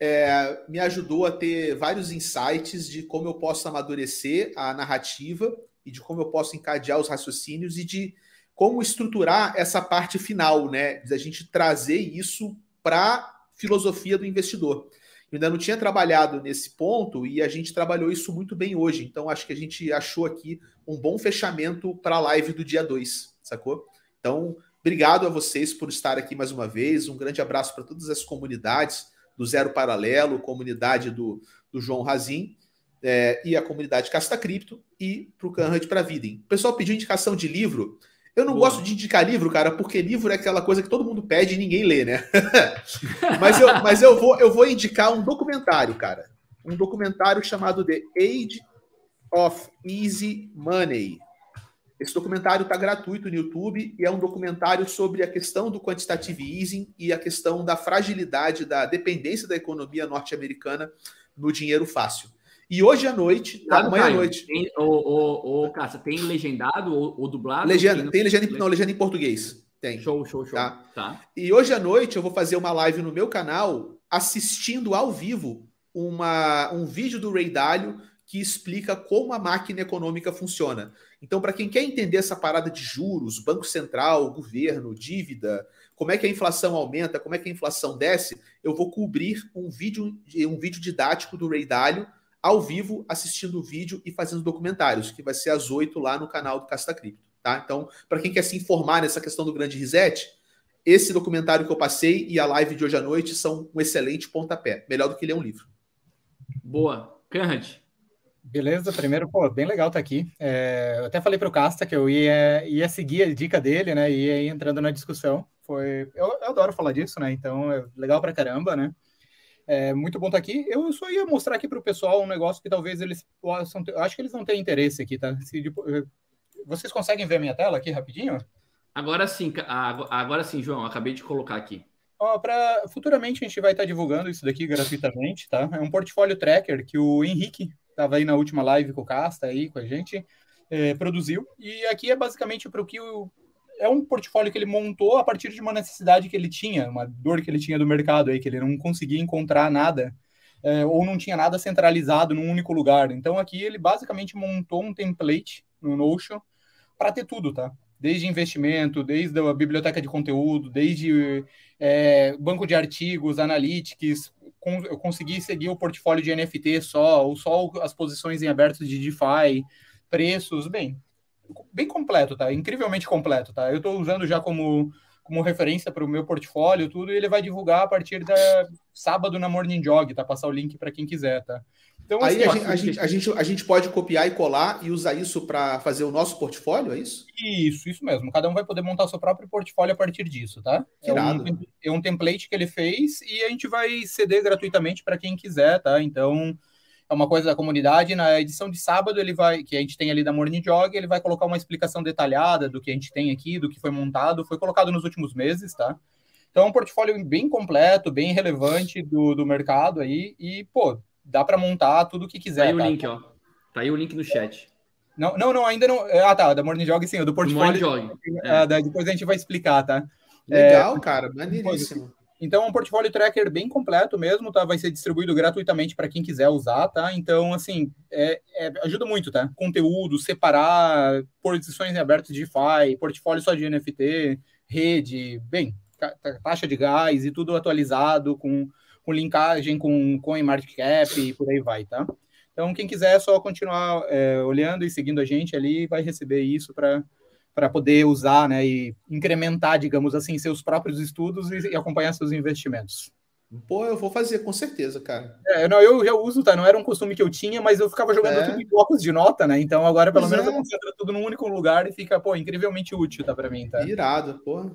Speaker 2: É, me ajudou a ter vários insights de como eu posso amadurecer a narrativa e de como eu posso encadear os raciocínios e de como estruturar essa parte final, né? Da gente trazer isso para filosofia do investidor. Eu ainda não tinha trabalhado nesse ponto e a gente trabalhou isso muito bem hoje. Então, acho que a gente achou aqui um bom fechamento para a live do dia 2, sacou? Então, obrigado a vocês por estar aqui mais uma vez. Um grande abraço para todas as comunidades do Zero Paralelo, comunidade do, do João Razin é, e a comunidade Casta Cripto e para o Canhut para Videm. O pessoal pediu indicação de livro. Eu não Boa. gosto de indicar livro, cara, porque livro é aquela coisa que todo mundo pede e ninguém lê, né? mas eu, mas eu, vou, eu vou indicar um documentário, cara. Um documentário chamado The Age of Easy Money. Esse documentário está gratuito no YouTube e é um documentário sobre a questão do quantitative easing e a questão da fragilidade da dependência da economia norte-americana no dinheiro fácil. E hoje à noite, tá, amanhã à noite.
Speaker 1: Tem, ô, ô, ô, Cássio, tem legendado ou, ou dublado?
Speaker 2: Legenda, tem, legenda, não, legenda em português. Tem.
Speaker 1: Show, show, show.
Speaker 2: Tá? tá? E hoje à noite eu vou fazer uma live no meu canal assistindo ao vivo uma, um vídeo do Ray Dalio que explica como a máquina econômica funciona. Então, para quem quer entender essa parada de juros, Banco Central, governo, dívida, como é que a inflação aumenta, como é que a inflação desce, eu vou cobrir um vídeo, um vídeo didático do Ray Dalio ao vivo, assistindo o vídeo e fazendo documentários, que vai ser às oito lá no canal do Casta Cripto. Tá? Então, para quem quer se informar nessa questão do grande reset, esse documentário que eu passei e a live de hoje à noite são um excelente pontapé. Melhor do que ler um livro.
Speaker 1: Boa. Conrad.
Speaker 3: Beleza, primeiro, pô, bem legal estar tá aqui. É, eu até falei para o Casta que eu ia, ia seguir a dica dele, né? E ia entrando na discussão. Foi, eu, eu adoro falar disso, né? Então, é legal para caramba, né? É muito bom estar tá aqui. Eu só ia mostrar aqui para o pessoal um negócio que talvez eles possam ter. Acho que eles não têm interesse aqui, tá? Se, eh, vocês conseguem ver a minha tela aqui rapidinho?
Speaker 1: Agora sim, agora sim, João, acabei de colocar aqui.
Speaker 3: Ó, pra, futuramente a gente vai estar tá divulgando isso daqui gratuitamente, tá? É um portfólio tracker que o Henrique estava aí na última live com o Casta aí com a gente, é, produziu. E aqui é basicamente para o que o, é um portfólio que ele montou a partir de uma necessidade que ele tinha, uma dor que ele tinha do mercado aí, que ele não conseguia encontrar nada, é, ou não tinha nada centralizado num único lugar. Então aqui ele basicamente montou um template no Notion para ter tudo, tá? Desde investimento, desde a biblioteca de conteúdo, desde é, banco de artigos, analytics, eu consegui seguir o portfólio de NFT só, ou só as posições em aberto de DeFi, preços, bem, bem completo, tá? Incrivelmente completo, tá? Eu estou usando já como, como referência para o meu portfólio, tudo, e ele vai divulgar a partir da sábado na Morning Jog, tá? Passar o link para quem quiser, tá?
Speaker 2: Então, Aí assim, a, gente, a, gente, a, gente, a gente pode copiar e colar e usar isso para fazer o nosso portfólio, é isso?
Speaker 3: Isso, isso mesmo. Cada um vai poder montar o seu próprio portfólio a partir disso, tá? É um, é um template que ele fez e a gente vai ceder gratuitamente para quem quiser, tá? Então, é uma coisa da comunidade. Na edição de sábado, ele vai, que a gente tem ali da Morning Jog, ele vai colocar uma explicação detalhada do que a gente tem aqui, do que foi montado, foi colocado nos últimos meses, tá? Então, é um portfólio bem completo, bem relevante do, do mercado aí, e, pô, dá para montar tudo o que quiser.
Speaker 1: Tá aí tá? o link, ó. Tá aí o link no chat.
Speaker 3: Não, não, não, ainda não. Ah, tá, da Morning Jog, sim, o do portfólio. Morning Jog. É. depois a gente vai explicar, tá?
Speaker 2: Legal, é, cara, maneiríssimo.
Speaker 3: Então, é um portfólio tracker bem completo mesmo, tá? Vai ser distribuído gratuitamente para quem quiser usar, tá? Então, assim, é, é, ajuda muito, tá? Conteúdo, separar posições em aberto de DeFi, portfólio só de NFT, rede, bem, taxa de gás e tudo atualizado com com linkagem com CoinMarketCap e por aí vai, tá? Então, quem quiser é só continuar é, olhando e seguindo a gente ali, vai receber isso para poder usar né, e incrementar, digamos assim, seus próprios estudos e, e, acompanhar seus investimentos.
Speaker 2: Pô, eu vou fazer, com certeza, cara.
Speaker 3: É, não, eu já uso, tá? Não era um costume que eu tinha, mas eu ficava jogando é. tudo em blocos de nota, né? Então agora, pelo pois menos, é. eu concentro tudo num único lugar e fica, pô, incrivelmente útil, tá, para mim, tá?
Speaker 2: Irado, pô.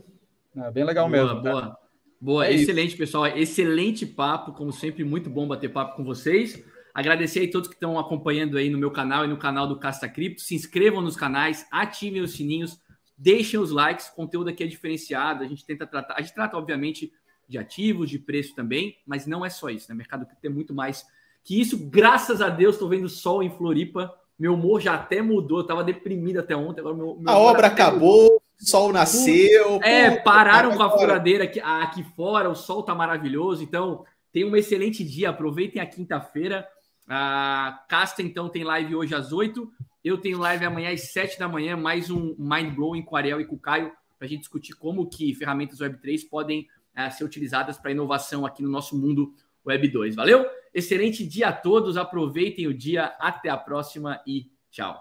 Speaker 3: É, bem legal boa, mesmo.
Speaker 1: Boa. Tá? Boa, é excelente, isso. pessoal. Excelente papo, como sempre, muito bom bater papo com vocês. Agradecer aí todos que estão acompanhando aí no meu canal e no canal do Casta Cripto. Se inscrevam nos canais, ativem os sininhos, deixem os likes. O conteúdo aqui é diferenciado. A gente tenta tratar, a gente trata, obviamente, de ativos, de preço também, mas não é só isso, né? O mercado cripto é muito mais que isso. Graças a Deus, estou vendo sol em Floripa. Meu humor já até mudou, eu tava deprimido até ontem. Agora meu,
Speaker 2: meu a obra acabou. Mudou sol nasceu.
Speaker 1: É, pô, pararam com a furadeira aqui, aqui fora, o sol tá maravilhoso. Então, tem um excelente dia. Aproveitem a quinta-feira. A Casta, então, tem live hoje às 8. Eu tenho live amanhã às 7 da manhã, mais um Mind Blowing com o Ariel e com o Caio, para a gente discutir como que ferramentas Web3 podem uh, ser utilizadas para inovação aqui no nosso mundo Web 2. Valeu? Excelente dia a todos, aproveitem o dia, até a próxima e tchau.